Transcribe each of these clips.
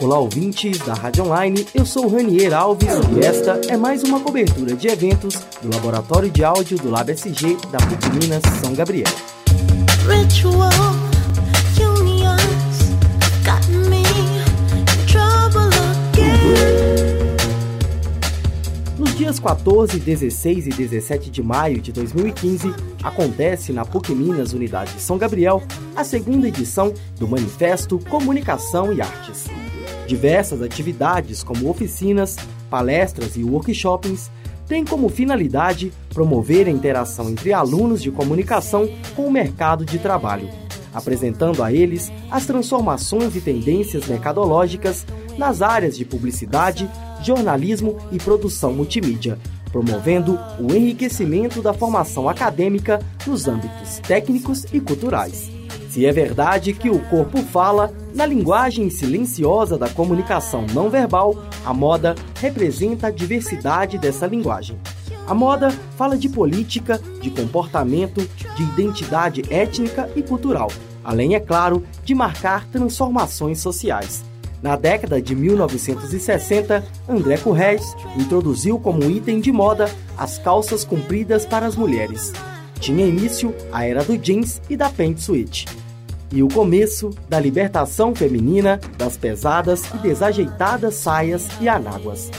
Olá, ouvintes da Rádio Online, eu sou Ranier Alves e esta é mais uma cobertura de eventos do Laboratório de Áudio do LabSG da PUC Minas São Gabriel. Ritual. Dias 14, 16 e 17 de maio de 2015, acontece na PUC Minas Unidade São Gabriel a segunda edição do Manifesto Comunicação e Artes. Diversas atividades, como oficinas, palestras e workshops, têm como finalidade promover a interação entre alunos de comunicação com o mercado de trabalho, apresentando a eles as transformações e tendências mercadológicas nas áreas de publicidade, jornalismo e produção multimídia, promovendo o enriquecimento da formação acadêmica nos âmbitos técnicos e culturais. Se é verdade que o corpo fala, na linguagem silenciosa da comunicação não verbal, a moda representa a diversidade dessa linguagem. A moda fala de política, de comportamento, de identidade étnica e cultural, além, é claro, de marcar transformações sociais. Na década de 1960, André Corrês introduziu como item de moda as calças compridas para as mulheres. Tinha início a era do jeans e da suíte. E o começo da libertação feminina das pesadas e desajeitadas saias e anáguas.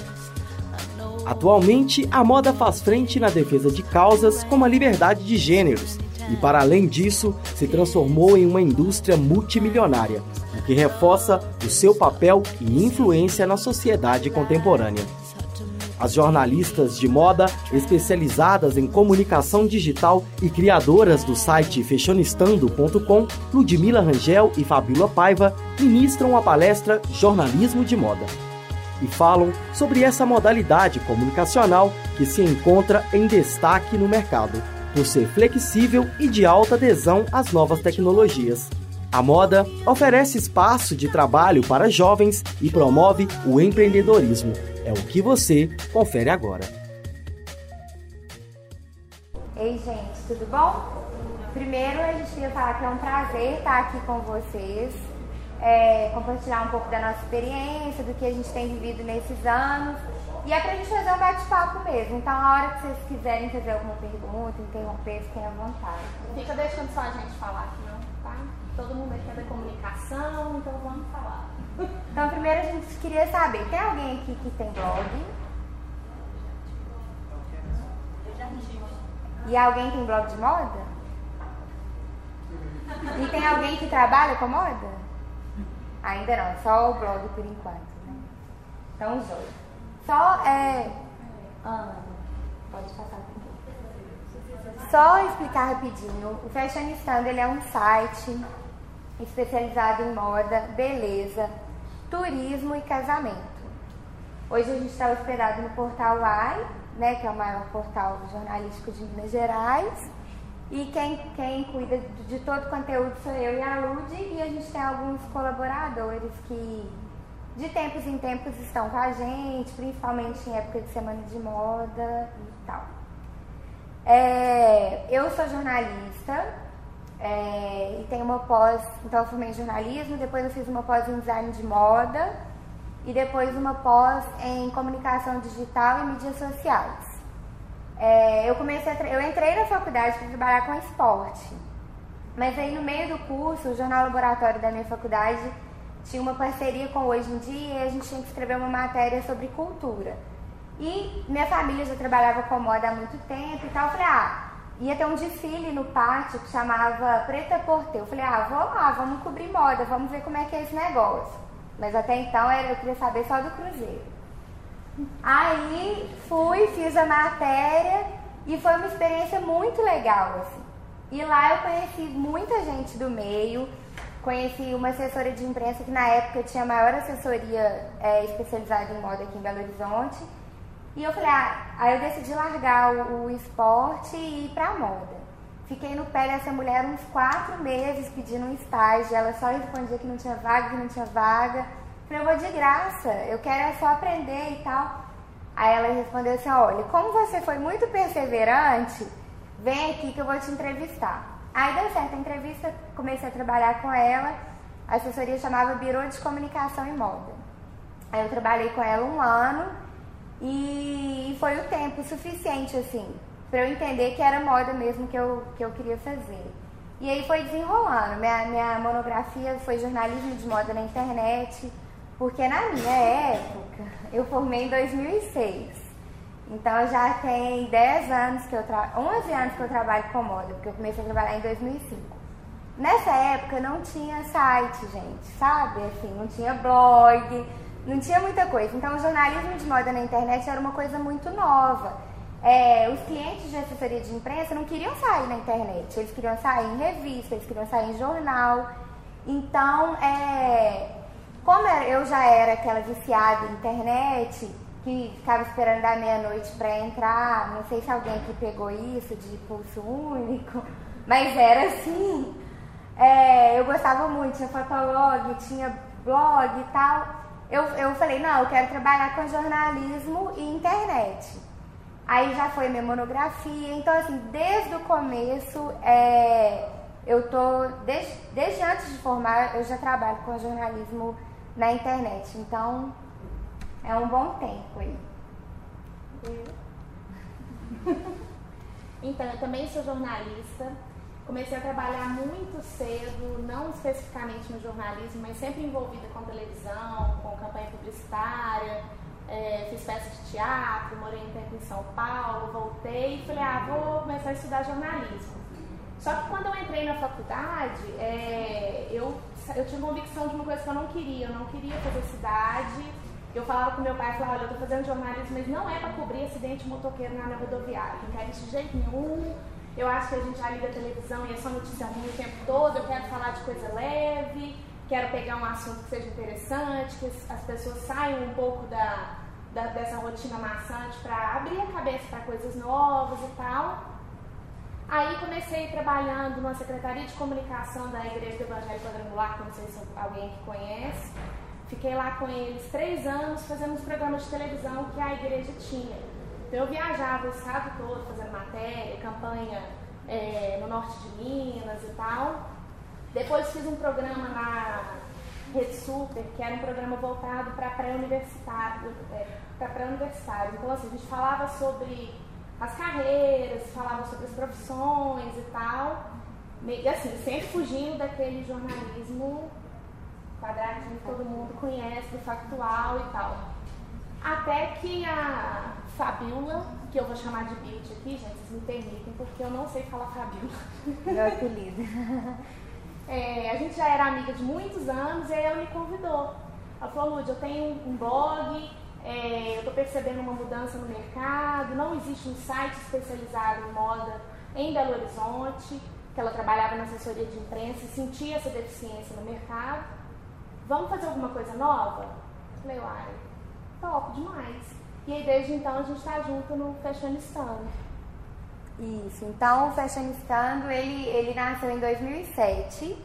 Atualmente, a moda faz frente na defesa de causas como a liberdade de gêneros, e para além disso, se transformou em uma indústria multimilionária, que reforça o seu papel e influência na sociedade contemporânea. As jornalistas de moda, especializadas em comunicação digital e criadoras do site fashionistando.com, Ludmila Rangel e Fabíola Paiva, ministram a palestra Jornalismo de Moda e falam sobre essa modalidade comunicacional que se encontra em destaque no mercado, por ser flexível e de alta adesão às novas tecnologias. A moda oferece espaço de trabalho para jovens e promove o empreendedorismo. É o que você confere agora. Ei, gente, tudo bom? Primeiro, a gente queria falar que é um prazer estar aqui com vocês, é, compartilhar um pouco da nossa experiência, do que a gente tem vivido nesses anos. E é pra gente fazer um bate-papo mesmo. Então, a hora que vocês quiserem fazer alguma pergunta, interromper, fiquem à vontade. Fica deixando só a gente falar aqui, não, tá? Todo mundo aqui é da comunicação, então vamos falar. Então, primeiro a gente queria saber, tem alguém aqui que tem blog? Eu já E alguém tem blog de moda? E tem alguém que trabalha com moda? Ainda não, só o blog por enquanto. Né? Então, os dois. Só é. Ana, pode passar aqui. Só explicar rapidinho. O Fashion Stand ele é um site especializado em moda, beleza, turismo e casamento. Hoje a gente está hospedado no portal AI, né, que é o maior portal jornalístico de Minas Gerais. E quem, quem cuida de todo o conteúdo sou eu e a Lud, e a gente tem alguns colaboradores que de tempos em tempos estão com a gente, principalmente em época de semana de moda e tal. É, eu sou jornalista, é, e tenho uma pós, então eu formei em jornalismo, depois eu fiz uma pós em design de moda e depois uma pós em comunicação digital e mídias sociais. É, eu comecei eu entrei na faculdade para trabalhar com esporte, mas aí no meio do curso, o jornal laboratório da minha faculdade tinha uma parceria com Hoje em Dia e a gente tinha que escrever uma matéria sobre cultura. E minha família já trabalhava com moda há muito tempo e tal. Eu falei, ah, ia ter um desfile no pátio que chamava Preta Porte. Eu falei, ah, vou lá, vamos cobrir moda, vamos ver como é que é esse negócio. Mas até então eu queria saber só do cruzeiro. Aí fui, fiz a matéria e foi uma experiência muito legal, assim. E lá eu conheci muita gente do meio, conheci uma assessora de imprensa que na época tinha a maior assessoria é, especializada em moda aqui em Belo Horizonte. E eu falei, ah, aí eu decidi largar o, o esporte e ir pra moda. Fiquei no pé dessa mulher uns quatro meses pedindo um estágio. Ela só respondia que não tinha vaga, que não tinha vaga. Falei, eu vou de graça, eu quero é só aprender e tal. Aí ela respondeu assim, olha, como você foi muito perseverante, vem aqui que eu vou te entrevistar. Aí deu certo a entrevista, comecei a trabalhar com ela. A assessoria chamava Biro de Comunicação e Moda. Aí eu trabalhei com ela um ano e foi o tempo suficiente, assim, para eu entender que era moda mesmo que eu, que eu queria fazer. E aí foi desenrolando. Minha, minha monografia foi jornalismo de moda na internet, porque na minha época, eu formei em 2006. Então já tem 10 anos que eu trabalho, 11 anos que eu trabalho com moda, porque eu comecei a trabalhar em 2005. Nessa época não tinha site, gente, sabe? Assim, não tinha blog, não tinha muita coisa. Então o jornalismo de moda na internet era uma coisa muito nova. É, os clientes de assessoria de imprensa não queriam sair na internet, eles queriam sair em revista, eles queriam sair em jornal. Então, é, como eu já era aquela viciada em internet, que ficava esperando da meia-noite para entrar. Não sei se alguém que pegou isso de pulso único, mas era assim. É, eu gostava muito, tinha fotolog, tinha blog e tal. Eu, eu falei, não, eu quero trabalhar com jornalismo e internet. Aí já foi minha monografia. Então, assim, desde o começo, é, eu tô, desde, desde antes de formar, eu já trabalho com jornalismo na internet. Então, é um bom tempo aí. então, eu também sou jornalista. Comecei a trabalhar muito cedo, não especificamente no jornalismo, mas sempre envolvida com televisão, com campanha publicitária. É, fiz peça de teatro, morei um tempo em São Paulo, voltei e falei, ah, vou começar a estudar jornalismo. Só que quando eu entrei na faculdade, é, eu, eu tinha convicção de uma coisa que eu não queria. Eu não queria fazer cidade, eu falava com meu pai, falava, olha, eu tô fazendo jornalismo, mas não é para cobrir acidente motoqueiro na rodoviária. Não quero isso de jeito nenhum. Eu acho que a gente já liga a televisão e é só notícia ruim o tempo todo. Eu quero falar de coisa leve, quero pegar um assunto que seja interessante, que as pessoas saiam um pouco da, da dessa rotina maçante para abrir a cabeça para coisas novas e tal. Aí comecei trabalhando numa secretaria de comunicação da Igreja do Evangelho Quadrangular, que não sei se alguém que conhece. Fiquei lá com eles três anos fazendo os programas de televisão que a igreja tinha. Então eu viajava o estado todo fazendo matéria, campanha é, no norte de Minas e tal. Depois fiz um programa na Rede Super, que era um programa voltado para pré-universitário. É, para pré-universitário. Então assim, a gente falava sobre as carreiras, falava sobre as profissões e tal. E assim, sempre fugindo daquele jornalismo quadradinho que todo mundo conhece, do factual e tal. Até que a Fabiola, que eu vou chamar de Beauty aqui, gente, vocês me permitem, porque eu não sei falar Fabiola. Meu apelido. É, a gente já era amiga de muitos anos e aí ela me convidou. Ela falou, Lud, eu tenho um blog, é, eu estou percebendo uma mudança no mercado, não existe um site especializado em moda em Belo Horizonte, que ela trabalhava na assessoria de imprensa e sentia essa deficiência no mercado vamos fazer alguma coisa nova? Falei, uai, top demais. E aí desde então a gente está junto no Fashionistando. Isso, então o Fashionistando ele, ele nasceu em 2007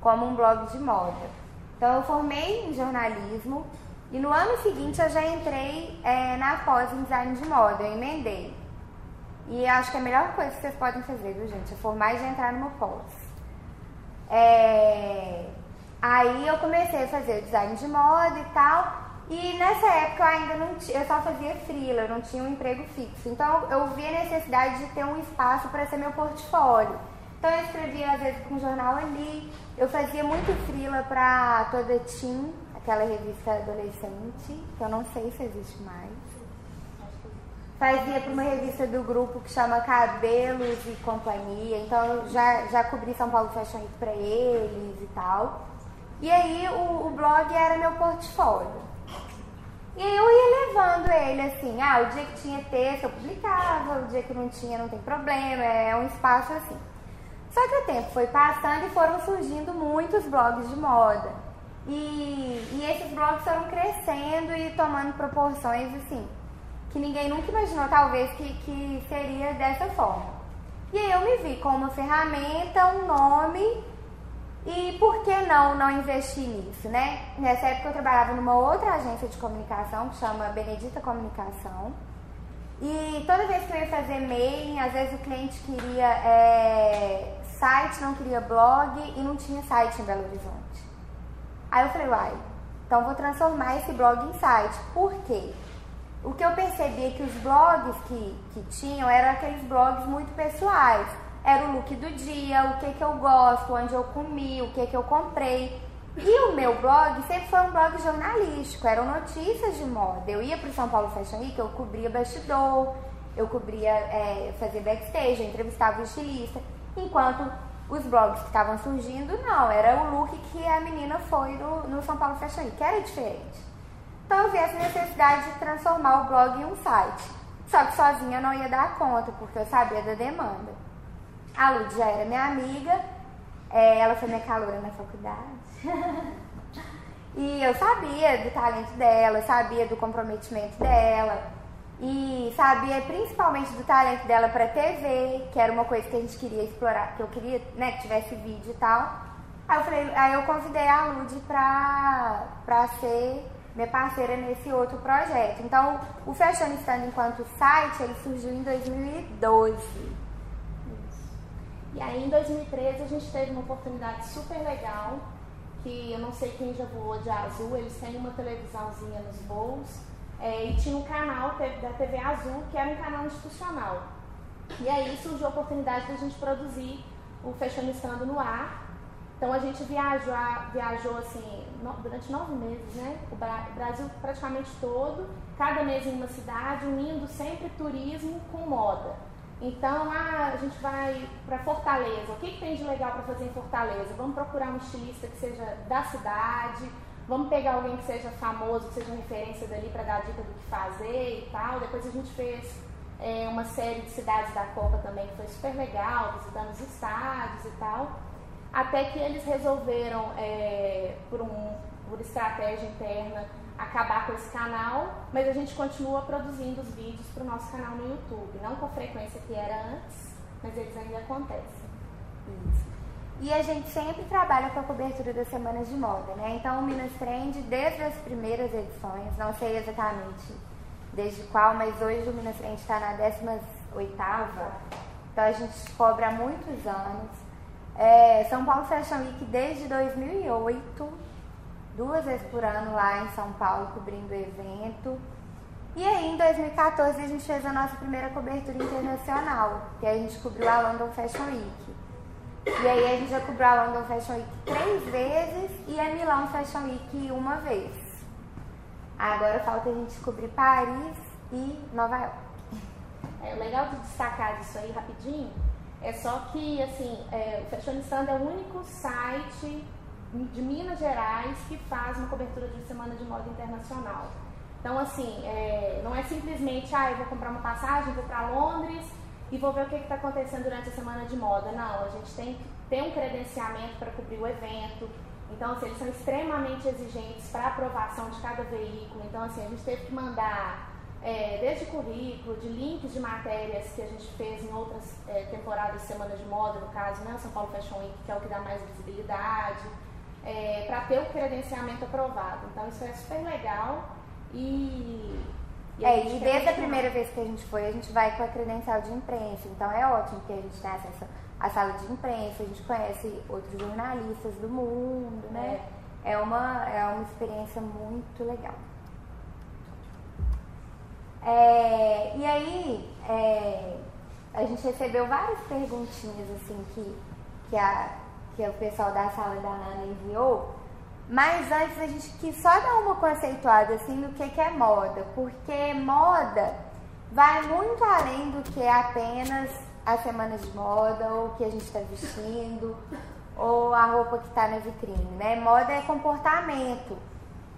como um blog de moda. Então eu formei em jornalismo e no ano seguinte eu já entrei é, na pós em design de moda, eu emendei. E acho que é a melhor coisa que vocês podem fazer, viu gente? É formar e já entrar numa pós. É... Aí eu comecei a fazer design de moda e tal. E nessa época eu ainda não eu só fazia freela, eu não tinha um emprego fixo. Então eu vi a necessidade de ter um espaço para ser meu portfólio. Então eu escrevia às vezes com um jornal ali, eu fazia muito freela para toda Teen, aquela revista adolescente, que eu não sei se existe mais. Fazia para uma revista do grupo que chama Cabelos e Companhia, então já, já cobri São Paulo Fashion Week para eles e tal. E aí o, o blog era meu portfólio. E eu ia levando ele assim, ah, o dia que tinha texto eu publicava, o dia que não tinha não tem problema, é um espaço assim. Só que o tempo foi passando e foram surgindo muitos blogs de moda. E, e esses blogs foram crescendo e tomando proporções assim, que ninguém nunca imaginou talvez que, que seria dessa forma. E aí eu me vi com uma ferramenta, um nome e por que não não investir nisso, né? Nessa época eu trabalhava numa outra agência de comunicação que chama Benedita Comunicação. E toda vez que eu ia fazer mailing, às vezes o cliente queria é, site, não queria blog e não tinha site em Belo Horizonte. Aí eu falei, uai, então vou transformar esse blog em site. Por quê? O que eu percebi é que os blogs que, que tinham eram aqueles blogs muito pessoais. Era o look do dia, o que, que eu gosto, onde eu comi, o que, que eu comprei. E o meu blog sempre foi um blog jornalístico, eram notícias de moda. Eu ia para o São Paulo Fashion Week, eu cobria bastidor, eu cobria, é, fazia backstage, eu entrevistava o estilista. Enquanto os blogs que estavam surgindo, não, era o look que a menina foi no, no São Paulo Fashion Week, que era diferente. Então eu vi essa necessidade de transformar o blog em um site. Só que sozinha não ia dar conta, porque eu sabia da demanda. A Lud já era minha amiga, é, ela foi minha calora na faculdade. e eu sabia do talento dela, sabia do comprometimento dela. E sabia principalmente do talento dela para TV, que era uma coisa que a gente queria explorar, que eu queria né, que tivesse vídeo e tal. Aí eu, falei, aí eu convidei a Lud pra, pra ser minha parceira nesse outro projeto. Então, o Fashionistando enquanto site, ele surgiu em 2012. E aí, em 2013, a gente teve uma oportunidade super legal, que eu não sei quem já voou de azul, eles têm uma televisãozinha nos voos, é, e tinha um canal da TV Azul, que era um canal institucional. E aí surgiu a oportunidade da gente produzir o Fashionistando no ar, então a gente viajou, viajou assim, durante nove meses, né? O Brasil praticamente todo, cada mês em uma cidade, unindo sempre turismo com moda. Então ah, a gente vai para Fortaleza. O que, que tem de legal para fazer em Fortaleza? Vamos procurar um estilista que seja da cidade, vamos pegar alguém que seja famoso, que seja referência dali para dar dica do que fazer e tal. Depois a gente fez é, uma série de cidades da Copa também que foi super legal, visitando os estádios e tal até que eles resolveram, é, por, um, por estratégia interna, acabar com esse canal, mas a gente continua produzindo os vídeos para o nosso canal no YouTube, não com a frequência que era antes, mas eles ainda acontecem. Isso. E a gente sempre trabalha com a cobertura das semanas de moda, né? Então o Minas Trend, desde as primeiras edições, não sei exatamente desde qual, mas hoje o Minas Trend está na 18 oitava, então a gente cobra há muitos anos. É, São Paulo Fashion Week desde 2008, duas vezes por ano lá em São Paulo cobrindo o evento. E aí em 2014 a gente fez a nossa primeira cobertura internacional, que a gente cobriu a London Fashion Week. E aí a gente já cobriu a London Fashion Week três vezes e a Milão Fashion Week uma vez. Agora falta a gente cobrir Paris e Nova York. É legal de destacar disso aí rapidinho é só que, assim, é, o Fashionistando é o único site de Minas Gerais que faz uma cobertura de semana de moda internacional. Então, assim, é, não é simplesmente, ah, eu vou comprar uma passagem, vou para Londres e vou ver o que está acontecendo durante a semana de moda. Não, a gente tem que ter um credenciamento para cobrir o evento. Então, assim, eles são extremamente exigentes para aprovação de cada veículo. Então, assim, a gente teve que mandar é, desde currículo, de links de matérias que a gente fez em outras é, temporadas de Semana de Moda, no caso, né, o São Paulo Fashion Week, que é o que dá mais visibilidade, é, para ter o credenciamento aprovado. Então isso é super legal e. E, é, e desde a primeira vez que a gente foi, a gente vai com a credencial de imprensa. Então é ótimo que a gente tem acesso à sala de imprensa, a gente conhece outros jornalistas do mundo, né? É, é uma, é uma experiência muito legal. É, e aí, é, a gente recebeu várias perguntinhas assim que, que, a, que o pessoal da sala da Ana enviou. Mas antes a gente quis só dar uma conceituada assim do que, que é moda, porque moda vai muito além do que é apenas a semana de moda, ou o que a gente está vestindo, ou a roupa que está na vitrine, né? Moda é comportamento.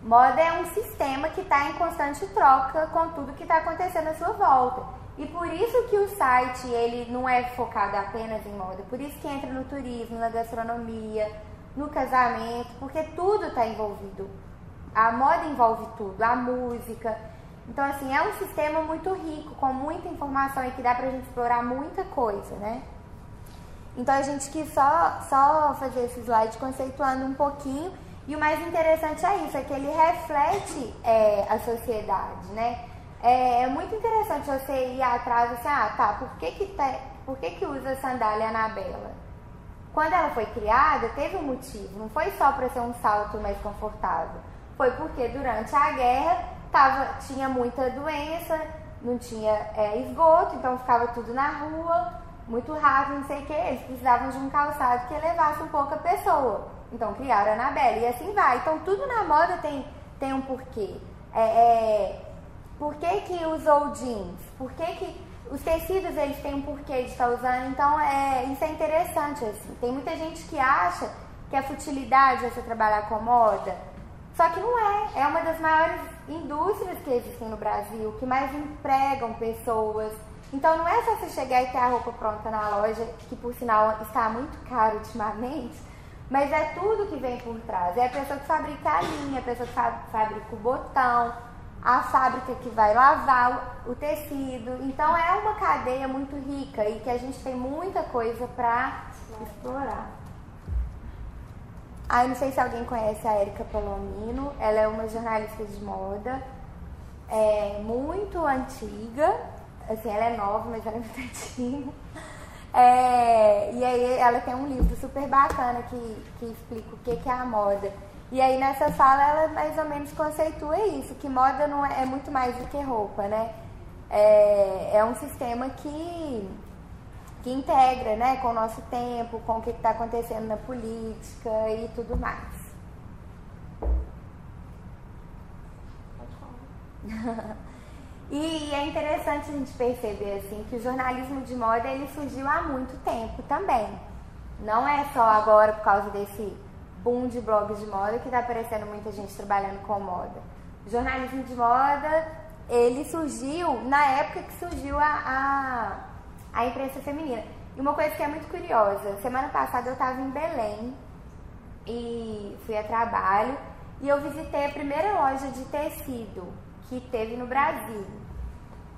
Moda é um sistema que está em constante troca com tudo que está acontecendo à sua volta. E por isso que o site ele não é focado apenas em moda, por isso que entra no turismo, na gastronomia, no casamento, porque tudo está envolvido. A moda envolve tudo, a música. Então, assim, é um sistema muito rico, com muita informação e que dá pra gente explorar muita coisa, né? Então, a gente quis só, só fazer esse slide conceituando um pouquinho e o mais interessante é isso, é que ele reflete é, a sociedade, né? É, é, muito interessante você ir atrás assim, ah, tá, por que que, tá, por que, que usa sandália Anabela? quando ela foi criada, teve um motivo. Não foi só para ser um salto mais confortável. Foi porque durante a guerra tava, tinha muita doença, não tinha é, esgoto, então ficava tudo na rua, muito rápido, não sei o que. Eles precisavam de um calçado que levasse um pouco a pessoa. Então criaram a Anabelle e assim vai. Então tudo na moda tem, tem um porquê. É, é, por que, que usou jeans? Por que, que os tecidos eles têm um porquê de estar usando? Então é, isso é interessante assim. Tem muita gente que acha que a futilidade é você trabalhar com moda. Só que não é. É uma das maiores indústrias que existem no Brasil, que mais empregam pessoas. Então não é só você chegar e ter a roupa pronta na loja, que por sinal está muito caro ultimamente, mas é tudo que vem por trás. É a pessoa que fabrica a linha, a pessoa que fabrica o botão, a fábrica que vai lavar o tecido. Então é uma cadeia muito rica e que a gente tem muita coisa para explorar. Ah, eu não sei se alguém conhece a Érica Palomino. Ela é uma jornalista de moda é, muito antiga. Assim, ela é nova, mas ela é muito antiga. É, e aí ela tem um livro super bacana que, que explica o que, que é a moda. E aí nessa fala ela mais ou menos conceitua isso, que moda não é, é muito mais do que roupa, né? É, é um sistema que que integra né, com o nosso tempo, com o que está acontecendo na política e tudo mais. e é interessante a gente perceber assim que o jornalismo de moda ele surgiu há muito tempo também. Não é só agora por causa desse boom de blogs de moda que está aparecendo muita gente trabalhando com moda. O jornalismo de moda ele surgiu na época que surgiu a, a a imprensa feminina. E uma coisa que é muito curiosa, semana passada eu estava em Belém e fui a trabalho e eu visitei a primeira loja de tecido que teve no Brasil.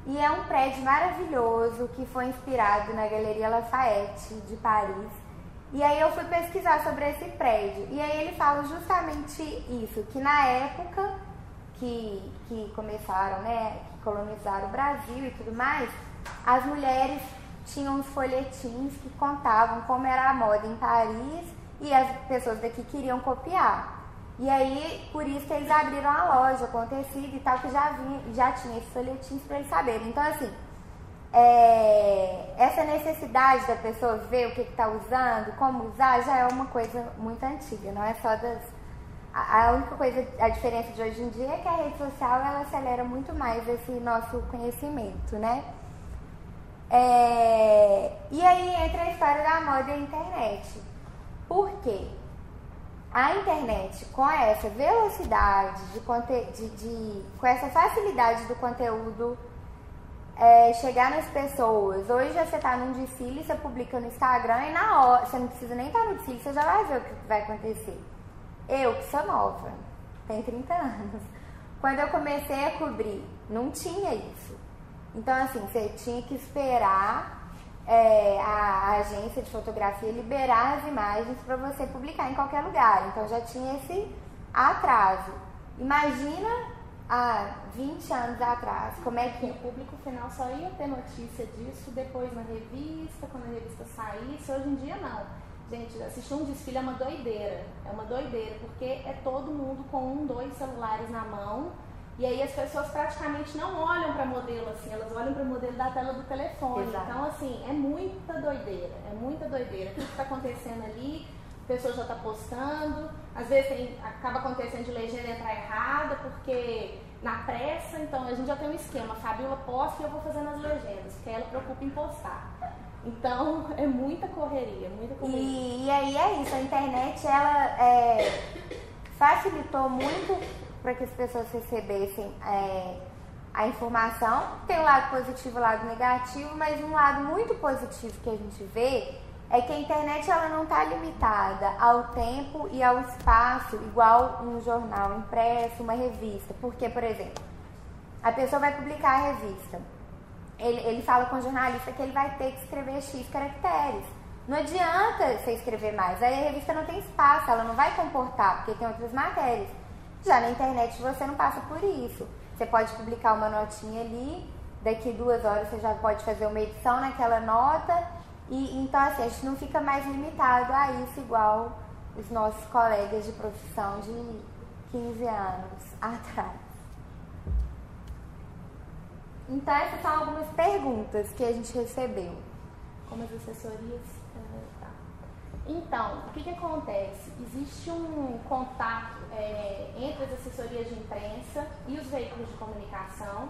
E é um prédio maravilhoso que foi inspirado na Galeria Lafayette de Paris. E aí eu fui pesquisar sobre esse prédio. E aí ele fala justamente isso, que na época que, que começaram, né, que colonizaram o Brasil e tudo mais, as mulheres tinham uns folhetins que contavam como era a moda em Paris e as pessoas daqui queriam copiar. E aí, por isso que eles abriram a loja com tecido e tal, que já, vinha, já tinha esses folhetins para eles saberem. Então, assim, é, essa necessidade da pessoa ver o que está usando, como usar, já é uma coisa muito antiga, não é só das. A, a única coisa, a diferença de hoje em dia é que a rede social ela acelera muito mais esse nosso conhecimento, né? É, e aí entra a história da moda e a internet. Por quê? A internet, com essa velocidade, de, de, de com essa facilidade do conteúdo é, chegar nas pessoas. Hoje você está num desfile, você publica no Instagram e na hora, você não precisa nem estar tá no desfile, você já vai ver o que vai acontecer. Eu, que sou nova, tenho 30 anos, quando eu comecei a cobrir, não tinha isso. Então, assim, você tinha que esperar é, a, a, agência de fotografia liberar as imagens para você publicar em qualquer lugar. Então, já tinha esse atraso. Imagina há 20 anos atrás, como é que... O público final só ia ter notícia disso depois na revista, quando a revista saísse. Hoje em dia, não. Gente, assistir um desfile é uma doideira. É uma doideira, porque é todo mundo com um, dois celulares na mão e aí as pessoas praticamente não olham para modelo assim, elas olham para o modelo da tela do telefone. Exato. Então, assim, é muita doideira, é muita doideira. Tudo que está acontecendo ali, pessoa já está postando, às vezes tem, acaba acontecendo de legenda entrar errada, porque na pressa, então a gente já tem um esquema, a Fabiola posta e eu vou fazendo as legendas, porque ela preocupa em postar. Então é muita correria, muita correria. E, e aí é isso, a internet ela é, facilitou muito para que as pessoas recebessem é, a informação. Tem um lado positivo e um lado negativo, mas um lado muito positivo que a gente vê é que a internet ela não está limitada ao tempo e ao espaço igual um jornal impresso, uma revista. Porque, por exemplo, a pessoa vai publicar a revista. Ele, ele fala com o jornalista que ele vai ter que escrever X caracteres. Não adianta você escrever mais. Aí a revista não tem espaço, ela não vai comportar, porque tem outras matérias. Já na internet você não passa por isso. Você pode publicar uma notinha ali, daqui duas horas você já pode fazer uma edição naquela nota E, então, assim, a gente não fica mais limitado a isso igual os nossos colegas de profissão de 15 anos atrás. Então, essas são algumas perguntas que a gente recebeu. Como as assessorias. Uh, tá. Então, o que, que acontece? Existe um contato é, entre as assessorias de imprensa e os veículos de comunicação.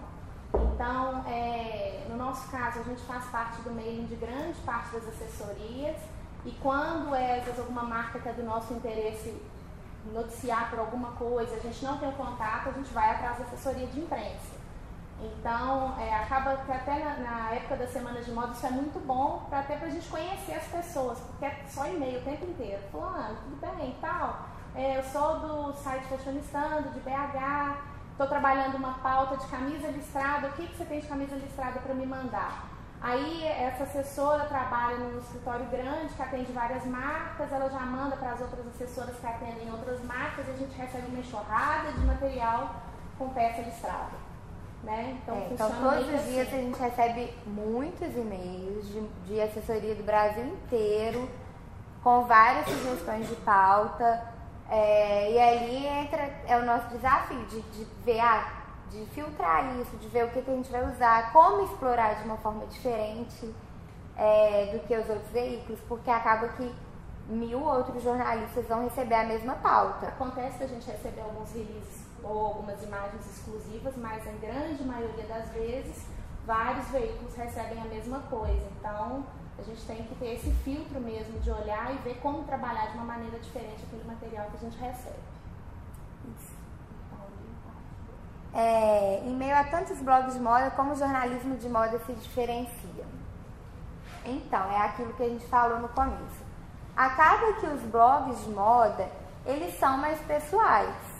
Então, é, no nosso caso, a gente faz parte do mailing de grande parte das assessorias e quando é alguma marca que é do nosso interesse noticiar por alguma coisa, a gente não tem o contato, a gente vai atrás da assessoria de imprensa. Então, é, acaba que até na, na, época da semana de moda isso é muito bom, para até para a gente conhecer as pessoas, porque é só e-mail o tempo inteiro. Fulano, tudo bem e tal. É, eu sou do site Fashionistando, de BH, estou trabalhando uma pauta de camisa listrada, o que, que você tem de camisa listrada para me mandar? Aí essa assessora trabalha num escritório grande que atende várias marcas, ela já manda para as outras assessoras que atendem outras marcas e a gente recebe uma enxurrada de material com peça listrada. Né? Então, é, então todos os dias assim. a gente recebe muitos e-mails de, de assessoria do Brasil inteiro, com várias sugestões de pauta. É, e ali entra é o nosso desafio de, de ver a de filtrar isso, de ver o que, que a gente vai usar, como explorar de uma forma diferente é, do que os outros veículos, porque acaba que mil outros jornalistas vão receber a mesma pauta. Acontece a gente recebe alguns releases ou algumas imagens exclusivas, mas a grande maioria das vezes vários veículos recebem a mesma coisa. Então a gente tem que ter esse filtro mesmo de olhar e ver como trabalhar de uma maneira diferente aquele material que a gente recebe. é, em meio a tantos blogs de moda, como o jornalismo de moda se diferencia? Então, é aquilo que a gente falou no começo. Acaba que os blogs de moda, eles são mais pessoais.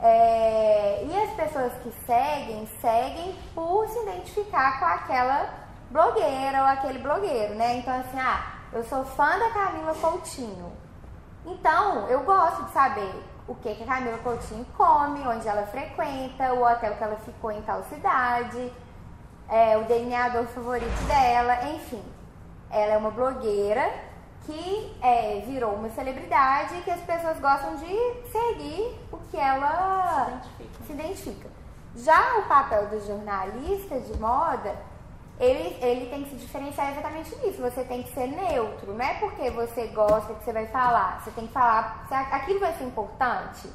É, e as pessoas que seguem, seguem por se identificar com aquela blogueira ou aquele blogueiro, né? Então, assim, ah, eu sou fã da Camila Coutinho. Então, eu gosto de saber o que, que a Camila Coutinho come, onde ela frequenta, o hotel que ela ficou em tal cidade, é, o delineador favorito dela, enfim. Ela é uma blogueira que é, virou uma celebridade e que as pessoas gostam de seguir o que ela se identifica. se identifica. Já o papel do jornalista de moda ele, ele tem que se diferenciar exatamente nisso. Você tem que ser neutro. Não é porque você gosta que você vai falar. Você tem que falar aquilo vai ser importante.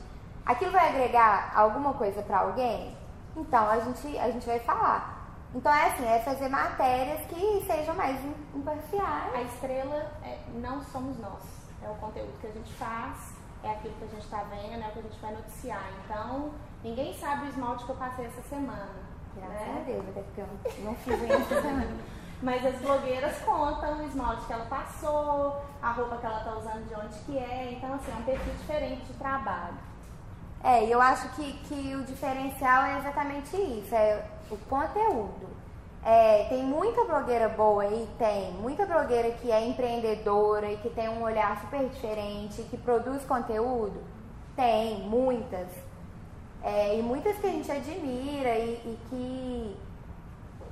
Aquilo vai agregar alguma coisa para alguém. Então a gente, a gente vai falar. Então é assim, é fazer matérias que sejam mais imparciais. A estrela é, não somos nós. É o conteúdo que a gente faz, é aquilo que a gente está vendo, é o que a gente vai noticiar. Então, ninguém sabe o esmalte que eu passei essa semana Graças né? a Deus, até porque eu não fiz isso Mas as blogueiras contam o esmalte que ela passou, a roupa que ela está usando, de onde que é. Então, assim, é um perfil diferente de trabalho. É, e eu acho que, que o diferencial é exatamente isso, é o conteúdo. É, tem muita blogueira boa aí, tem muita blogueira que é empreendedora e que tem um olhar super diferente, que produz conteúdo. Tem, muitas. É, e muitas que a gente admira e, e, que,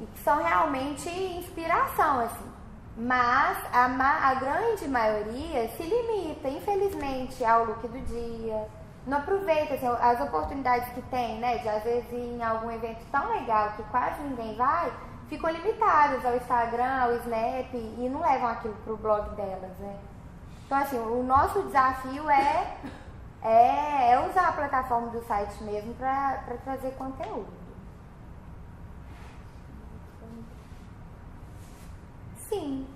e que são realmente inspiração, assim. Mas a, a grande maioria se limita, infelizmente, ao look do dia. Não aproveita assim, as oportunidades que tem, né? De às vezes em algum evento tão legal que quase ninguém vai, ficam limitadas ao Instagram, ao Snap e não levam aquilo pro blog delas, né? Então, assim, o nosso desafio é é, é usar a plataforma do site mesmo para trazer conteúdo. Sim.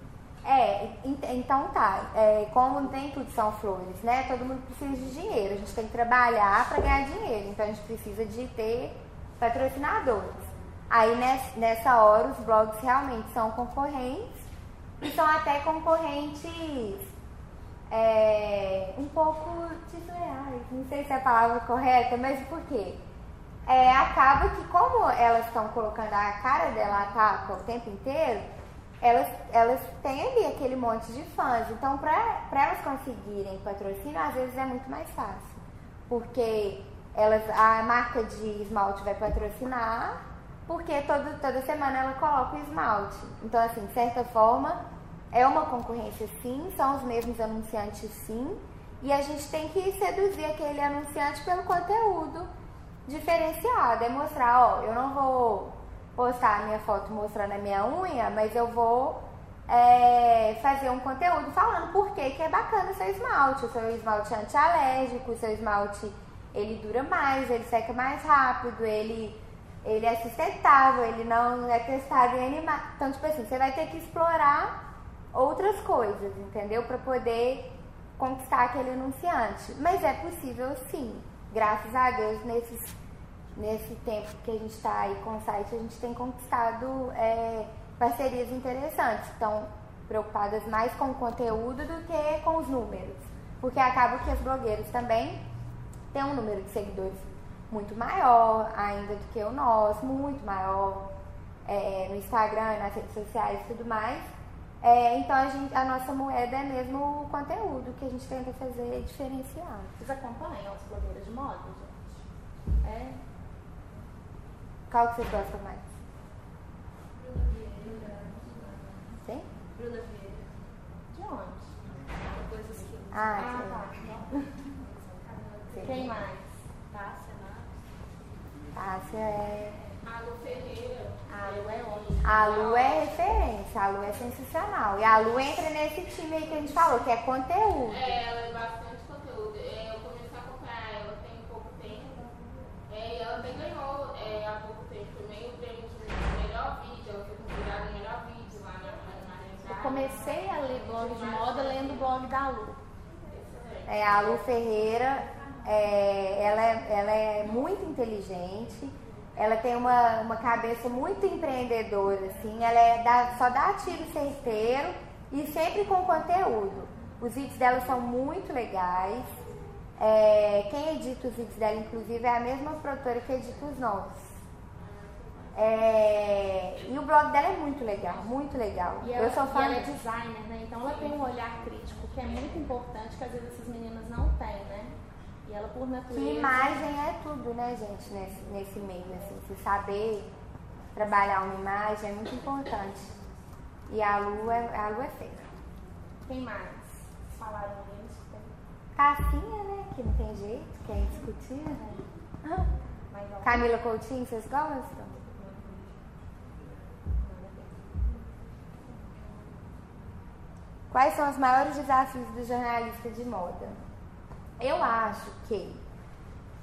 É, então tá. É, como tem tudo são flores, né? Todo mundo precisa de dinheiro. A gente tem que trabalhar para ganhar dinheiro. Então a gente precisa de ter patrocinadores. Aí nessa hora os blogs realmente são concorrentes e são até concorrentes é, um pouco desleais, não sei se é a palavra correta, mas por quê? É, acaba que como elas estão colocando a cara dela a tapa o tempo inteiro, elas, elas têm ali aquele monte de fãs. Então, para elas conseguirem patrocínio, às vezes é muito mais fácil. Porque elas, a marca de esmalte vai patrocinar, porque todo, toda semana ela coloca o esmalte. Então, assim, de certa forma, É uma concorrência sim, são os mesmos anunciantes sim, e a gente tem que seduzir aquele anunciante pelo conteúdo diferenciado. É mostrar, ó, eu não vou postar a minha foto mostrando a minha unha, mas eu vou é, fazer um conteúdo falando por que, que é bacana o seu esmalte. O seu esmalte é antialérgico, o seu esmalte ele dura mais, ele seca mais rápido, ele, ele é sustentável, ele não é testado em animais. Então, tipo assim, você vai ter que explorar outras coisas, entendeu? Para poder conquistar aquele anunciante. Mas é possível sim. Graças a Deus, nesses, nesse tempo que a gente está aí com o site, a gente tem conquistado é, parcerias interessantes. Estão preocupadas mais com o conteúdo do que com os números. Porque acaba que os blogueiros também têm um número de seguidores muito maior ainda do que o nosso, muito maior é, no Instagram, nas redes sociais e tudo mais. É, então a, gente, a nossa moeda é mesmo o conteúdo que a gente tenta fazer diferenciar. Vocês acompanham os blogueiros de moda, gente? É? Qual que você gosta mais? Bruna Vieira. Tem? Bruna Vieira. De onde? Coisas que. Ah, Ah, tá. Quem mais? Tássia, né? Tássia é. A Lu Ferreira. A Lu é onde? A Lu é referência, a Lu é sensacional. E a Lu entra nesse time aí que a gente falou, que é conteúdo. É, ela é bastante conteúdo. É, eu comecei a acompanhar ela tem pouco tempo. É, e ela até ganhou é, há pouco tempo também o prêmio de melhor vídeo. Ela foi considerada o melhor vídeo lá na Eu comecei a ler blog de moda lendo o blog da Lu. É, a Lu Ferreira, é, ela, é, ela é muito inteligente, ela tem uma, uma cabeça muito empreendedora, assim, ela é da, só dá tiro certeiro e sempre com conteúdo. Os vídeos dela são muito legais. É, quem edita os vídeos dela, inclusive, é a mesma produtora que edita os nossos. É, e o blog dela é muito legal, muito legal. E ela, Eu sou fã ela é designer, né? Então ela tem um olhar crítico que é muito importante, que às vezes essas meninas não têm, né? E ela, por natureza. Que imagem é tudo, né, gente, nesse, nesse meio, assim, se saber trabalhar uma imagem é muito importante. E a Lu é, a Lu é feia. Quem mais? Falaram nisso? Cassinha, né, que não tem jeito, que é indiscutível. né? Camila Coutinho, vocês gostam? Quais são os maiores desafios do jornalista de moda? Eu acho que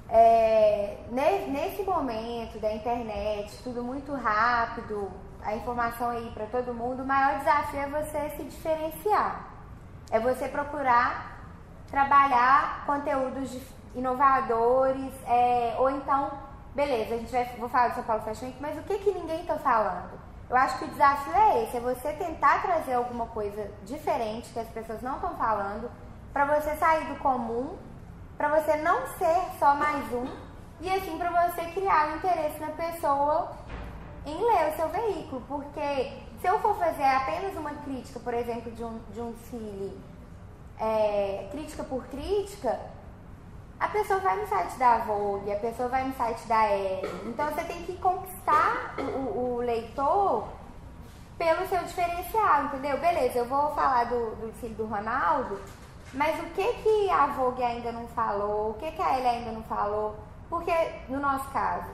é, ne- nesse momento da internet, tudo muito rápido, a informação aí para todo mundo, o maior desafio é você se diferenciar. É você procurar trabalhar conteúdos inovadores, é, ou então, beleza, a gente vai, vou falar do São Paulo Fashion Week, mas o que, que ninguém está falando? Eu acho que o desafio é esse, é você tentar trazer alguma coisa diferente que as pessoas não estão falando, para você sair do comum, para você não ser só mais um, e assim para você criar um interesse na pessoa em ler o seu veículo, porque se eu for fazer apenas uma crítica, por exemplo, de um, de um desfile, é, crítica por crítica, a pessoa vai no site da Vogue, a pessoa vai no site da Elle. Então você tem que conquistar o, o- leitor pelo seu diferencial, entendeu? Beleza, eu vou falar do, do desfile do Ronaldo, mas o que, que a Vogue ainda não falou? O que, que a Elle ainda não falou? Porque, no nosso caso,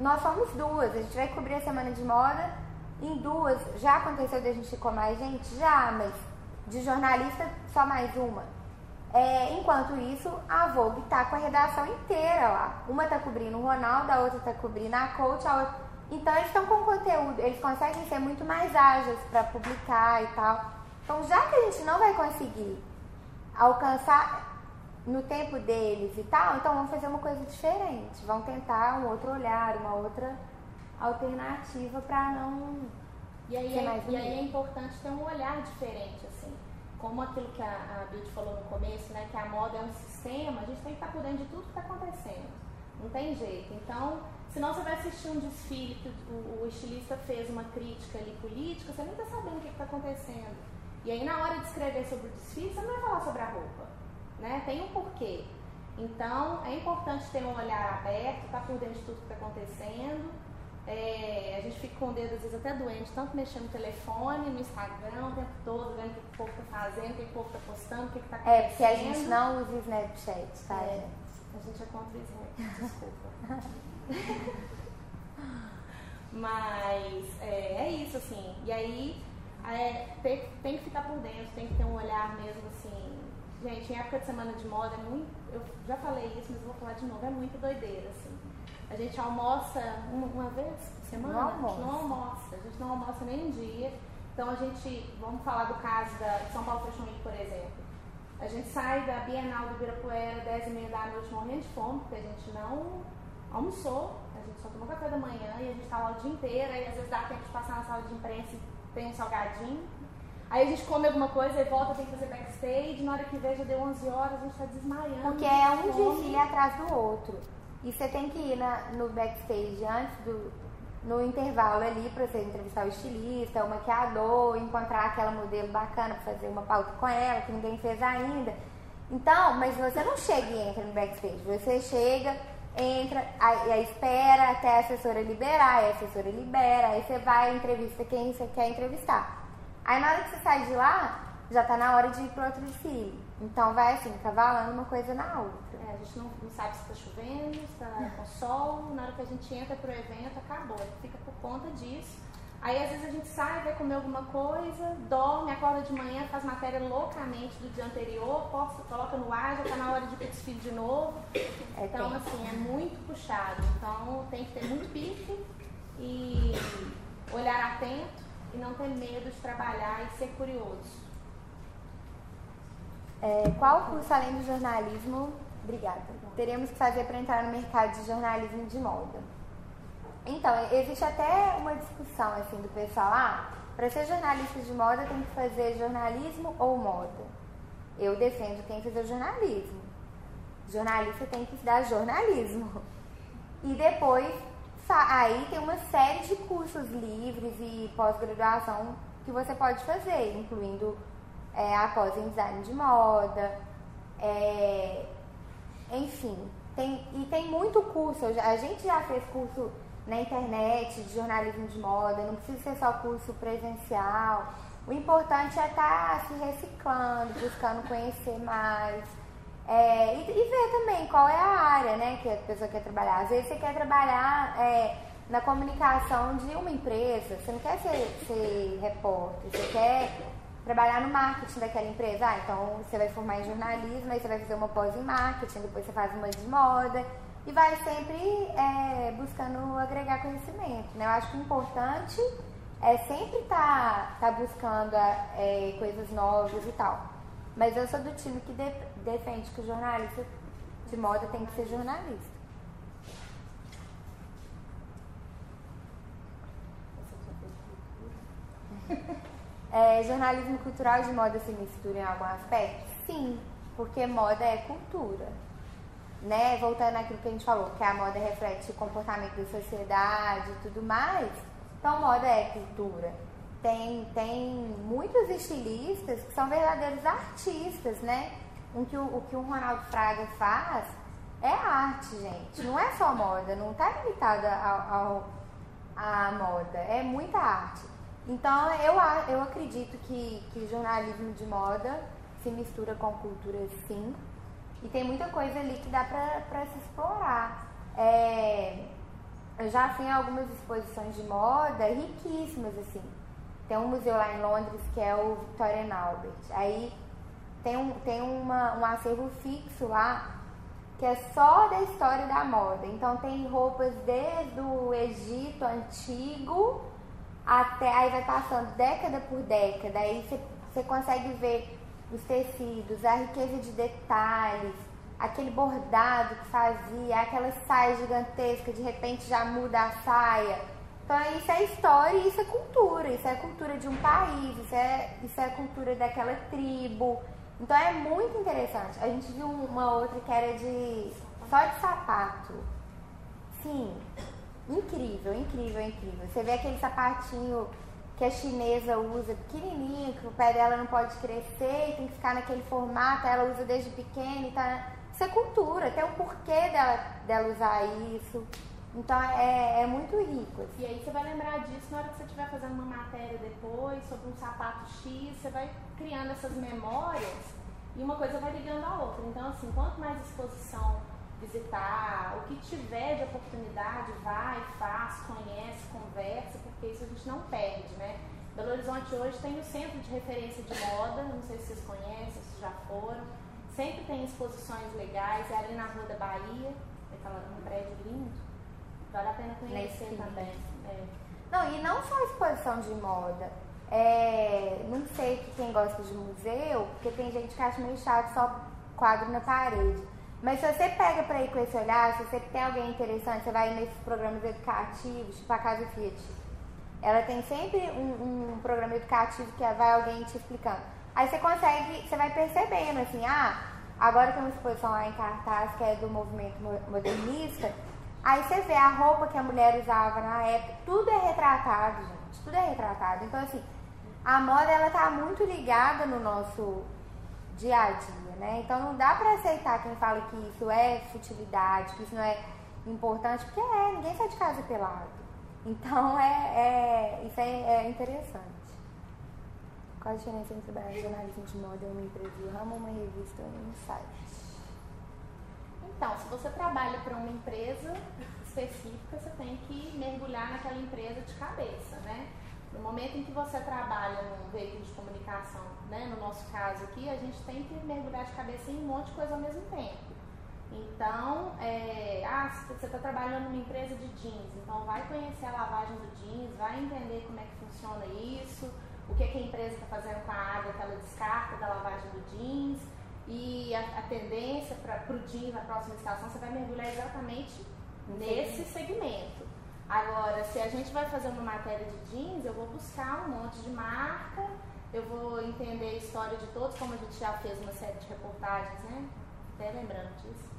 nós somos duas, a gente vai cobrir a semana de moda em duas. Já aconteceu de a gente com mais gente? Já, mas de jornalista só mais uma. É, enquanto isso, a Vogue tá com a redação inteira lá. Uma tá cobrindo o Ronaldo, a outra tá cobrindo a coach, a outra. Então eles estão com conteúdo, eles conseguem ser muito mais ágeis para publicar e tal. Então, já que a gente não vai conseguir alcançar no tempo deles e tal, então vamos fazer uma coisa diferente. Vamos tentar um outro olhar, uma outra alternativa para não. E aí, Ser é, mais e aí é importante ter um olhar diferente, assim. Como aquilo que a, a Beauty falou no começo, né? Que a moda é um sistema, a gente tem que estar por dentro de tudo que está acontecendo. Não tem jeito. Então, se não você vai assistir um desfile que o, o estilista fez uma crítica ali política, você nem está sabendo o que está acontecendo. E aí, na hora de escrever sobre o desfile, você não vai falar sobre a roupa. Né? Tem um porquê. Então, é importante ter um olhar aberto, estar por dentro de tudo que está acontecendo É, a gente fica com o dedo às vezes até doente, tanto mexendo no telefone, no Instagram, o tempo todo, vendo o que o povo tá fazendo, o que o povo tá postando, o que, que tá acontecendo. É, porque a gente não usa Snapchat, tá? É, a gente é contra o Snap, desculpa. Mas é, é, isso, assim. E aí é, tem, tem, que ficar por dentro, tem que ter um olhar mesmo assim. Gente, em época de semana de moda é muito. Eu já falei isso, mas vou falar de novo, é muito doideira, assim. A gente almoça uma, uma vez por semana? Não almoça. não almoça. A gente não almoça nem um dia. Então a gente, vamos falar do caso da São Paulo Fashion Week, por exemplo. A gente sai da Bienal do Ibirapuera 10 e meia da noite morrendo de fome, porque a gente não almoçou, a gente só tomou café da manhã e a gente tá lá o dia inteiro, aí às vezes dá tempo de passar na sala de imprensa e tem um salgadinho. Aí a gente come alguma coisa e volta, tem que fazer backstage, na hora que veja deu 11 horas, a gente tá desmaiando. Porque é um desfile atrás do outro. E você tem que ir na, no backstage antes do. no intervalo ali pra você entrevistar o estilista, o maquiador, encontrar aquela modelo bacana pra fazer uma pauta com ela, que ninguém fez ainda. Então, mas você não chega e entra no backstage. Você chega, entra, aí, aí espera até a assessora liberar, aí a assessora libera, aí você vai entrevista quem você quer entrevistar. Aí na hora que você sai de lá, já tá na hora de ir pro outro desfile. Então vai assim, cavalando uma coisa na outra. É, a gente não, não sabe se tá chovendo, se tá com sol, na hora que a gente entra pro evento, acabou. Fica por conta disso. Aí às vezes a gente sai, vai comer alguma coisa, dorme, acorda de manhã, faz matéria loucamente do dia anterior, posta, coloca no ar, já tá na hora de pro desfile de novo. É Então, tempo. assim, é muito puxado. Então tem que ter muito pique e olhar atento e não ter medo de trabalhar e ser curioso. É, qual curso além do jornalismo, obrigada, teremos que fazer para entrar no mercado de jornalismo de moda? Então, existe até uma discussão assim do pessoal, ah, para ser jornalista de moda tem que fazer jornalismo ou moda? Eu defendo que tem que fazer jornalismo. Jornalista tem que estudar jornalismo. E depois, aí tem uma série de cursos livres e pós-graduação que você pode fazer, incluindo é, a pós em design de moda, é, enfim, tem, e tem muito curso. A gente já fez curso na internet de jornalismo de moda, não precisa ser só curso presencial. O importante é estar se reciclando, buscando conhecer mais. é, e, e ver também qual é a área né, que a pessoa quer trabalhar. Às vezes você quer trabalhar é, na comunicação de uma empresa, você não quer ser, ser repórter, você quer trabalhar no marketing daquela empresa. Ah, então você vai formar em jornalismo, aí você vai fazer uma pós em marketing, depois você faz uma de moda e vai sempre é, buscando agregar conhecimento. Né? Eu acho que o importante é sempre estar tá, tá buscando é, coisas novas e tal. Mas eu sou do time que de- defende que o jornalista de moda tem que ser jornalista. É, jornalismo cultural de moda se mistura em algum aspecto? Sim, porque moda é cultura. Né? Voltando àquilo que a gente falou, que a moda reflete o comportamento da sociedade e tudo mais. Então, moda é cultura. Tem, tem muitos estilistas que são verdadeiros artistas, né? O que o, o que o Ronaldo Fraga faz é arte, gente. Não é só moda, não está limitada à moda. É muita arte. Então, eu, eu acredito que, que jornalismo de moda se mistura com cultura, sim. E tem muita coisa ali que dá pra, pra se explorar. É, eu já fui em algumas exposições de moda riquíssimas, assim. Tem um museu lá em Londres que é o Victorian Albert. Aí tem, um, tem uma, um acervo fixo lá que é só da história da moda. Então tem roupas desde o Egito antigo até aí vai passando década por década. Aí você consegue ver os tecidos, a riqueza de detalhes, aquele bordado que fazia, aquela saia gigantesca, de repente já muda a saia. Então isso é história e isso é cultura, isso é cultura de um país, isso é, isso é cultura daquela tribo. Então é muito interessante. A gente viu uma outra que era de só de sapato. Sim, incrível, incrível, incrível. Você vê aquele sapatinho que a chinesa usa pequenininho, que o pé dela não pode crescer e tem que ficar naquele formato, ela usa desde pequena e tá. Isso é cultura, tem um porquê dela, dela usar isso. Então é, é muito rico. Assim. E aí você vai lembrar disso na hora que você estiver fazendo uma matéria depois sobre um sapato X, você vai criando essas memórias e uma coisa vai ligando a outra. Então, assim, quanto mais exposição visitar, o que tiver de oportunidade, vai, faz, conhece, conversa, porque isso a gente não perde, né? Belo Horizonte hoje tem o Centro de Referência de Moda, não sei se vocês conhecem, se já foram. Sempre tem exposições legais, é ali na Rua da Bahia, aquela, um prédio lindo. Vale a pena conhecer também. É. Não, e não só exposição de moda. É, não sei que quem gosta de museu, porque tem gente que acha meio chato só quadro na parede. Mas se você pega para ir com esse olhar, se você tem alguém interessante, você vai nesses programas educativos, tipo a Casa Fiat. Ela tem sempre um, um programa educativo que vai alguém te explicando. Aí você consegue, você vai percebendo assim, ah, agora tem uma exposição lá em cartaz que é do movimento modernista. Aí você vê a roupa que a mulher usava na época, tudo é retratado, gente, tudo é retratado. Então assim, a moda ela tá muito ligada no nosso dia a dia, né? Então não dá para aceitar quem fala que isso é futilidade, que isso não é importante, porque é, ninguém sai de casa pelado. Então é, é isso é, é, interessante. Qual a diferença entre trabalhar jornalismo de moda uma empresa de ramo, uma revista ou um site? Então, se você trabalha para uma empresa específica, você tem que mergulhar naquela empresa de cabeça, né? No momento em que você trabalha num veículo de comunicação, né, no nosso caso aqui, a gente tem que mergulhar de cabeça em um monte de coisa ao mesmo tempo. Então, é, ah, você está trabalhando numa empresa de jeans, então vai conhecer a lavagem do jeans, vai entender como é que funciona isso, o que, que a empresa está fazendo com a água que ela descarta da lavagem do jeans e a, a tendência para o jeans na próxima estação, você vai mergulhar exatamente nesse segmento. Agora, se a gente vai fazer uma matéria de jeans, eu vou buscar um monte de marca, eu vou entender a história de todos, como a gente já fez uma série de reportagens, né? Até lembrando disso.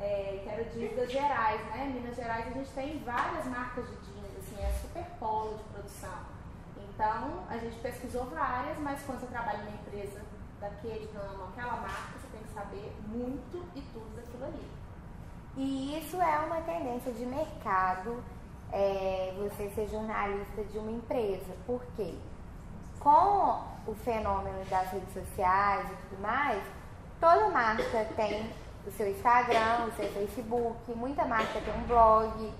É, que jeans das Gerais, né? Minas Gerais a gente tem várias marcas de jeans, assim, é super polo de produção. Então, a gente pesquisou várias, mas quando você trabalha numa empresa daquele ramo, aquela marca, você tem que saber muito e tudo daquilo ali. E isso é uma tendência de mercado é, você ser jornalista de uma empresa. Por quê? Com o fenômeno das redes sociais e tudo mais, toda marca tem o seu Instagram, o seu Facebook, muita marca tem um blog,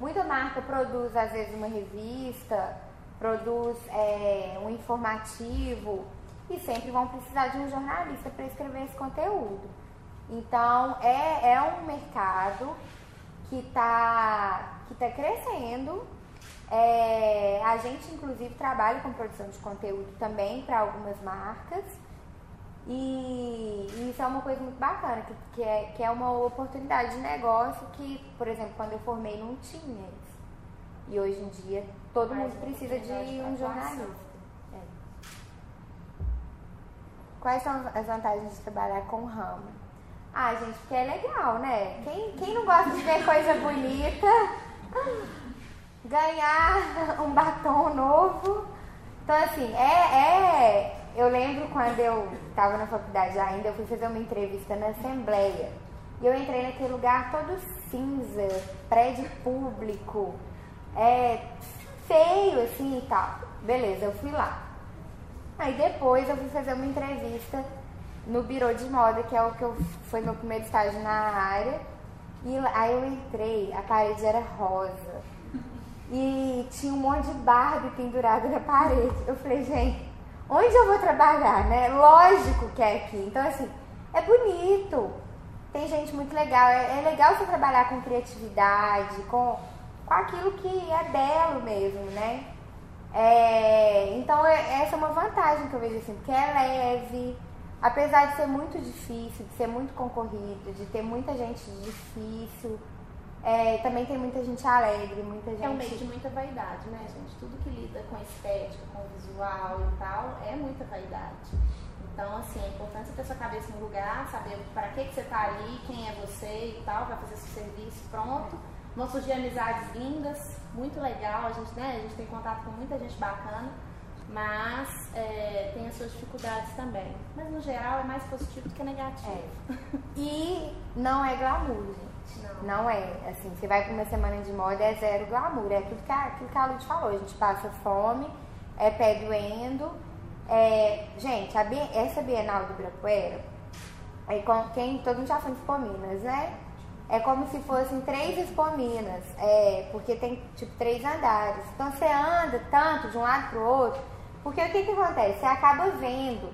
muita marca produz às vezes uma revista, produz é, um informativo e sempre vão precisar de um jornalista para escrever esse conteúdo. Então é, é um mercado que está que tá crescendo. É, a gente, inclusive, trabalha com produção de conteúdo também para algumas marcas. E, e, isso é uma coisa muito bacana, que, que, é, que é uma oportunidade de negócio que, por exemplo, quando eu formei não tinha isso. E hoje em dia todo mundo precisa de um jornalista. É. Quais são as vantagens de trabalhar com ramo? Ah, gente, porque é legal, né? Quem, quem não gosta de ver coisa bonita, ganhar um batom novo. Então, assim, é, é. Eu lembro quando eu estava na faculdade ainda, eu fui fazer uma entrevista na Assembleia. E eu entrei naquele lugar todo cinza, prédio público, é, feio assim e tal. Beleza, eu fui lá. Aí depois eu fui fazer uma entrevista no birô de moda, que é o que eu, foi meu primeiro estágio na área. E aí eu entrei, a parede era rosa. E tinha um monte de Barbie pendurado na parede. Eu falei, gente, onde eu vou trabalhar, né? Lógico que é aqui. Então, assim, é bonito. Tem gente muito legal. É, é legal você trabalhar com criatividade, com, com aquilo que é belo mesmo, né? É, então, é, essa é uma vantagem que eu vejo assim, porque é leve apesar de ser muito difícil, de ser muito concorrido, de ter muita gente difícil, é, também tem muita gente alegre, muita gente. É um meio de muita vaidade, né, gente? Tudo que lida com estética, com visual e tal, é muita vaidade. Então, assim, é importante você ter sua cabeça no lugar, saber para que, que você está ali, quem é você e tal, para fazer seu serviço, pronto. Vão surgir amizades lindas, muito legal, a gente, né, a gente tem contato com muita gente bacana mas é, tem as suas dificuldades também. Mas no geral é mais positivo do que negativo. É. E não é glamour, gente. Não é. Assim, você vai para uma semana de moda, é zero glamour. É aquilo que a, aquilo que a Lud falou. A gente passa fome, é pé doendo. É, gente, a, essa Bienal do Ibirapuera, é com, quem, todo mundo já foi Expo Minas, né? É como se fossem três Expo Minas, é, porque tem tipo três andares. Então você anda tanto de um lado para o outro, porque o que, que acontece? Você acaba vendo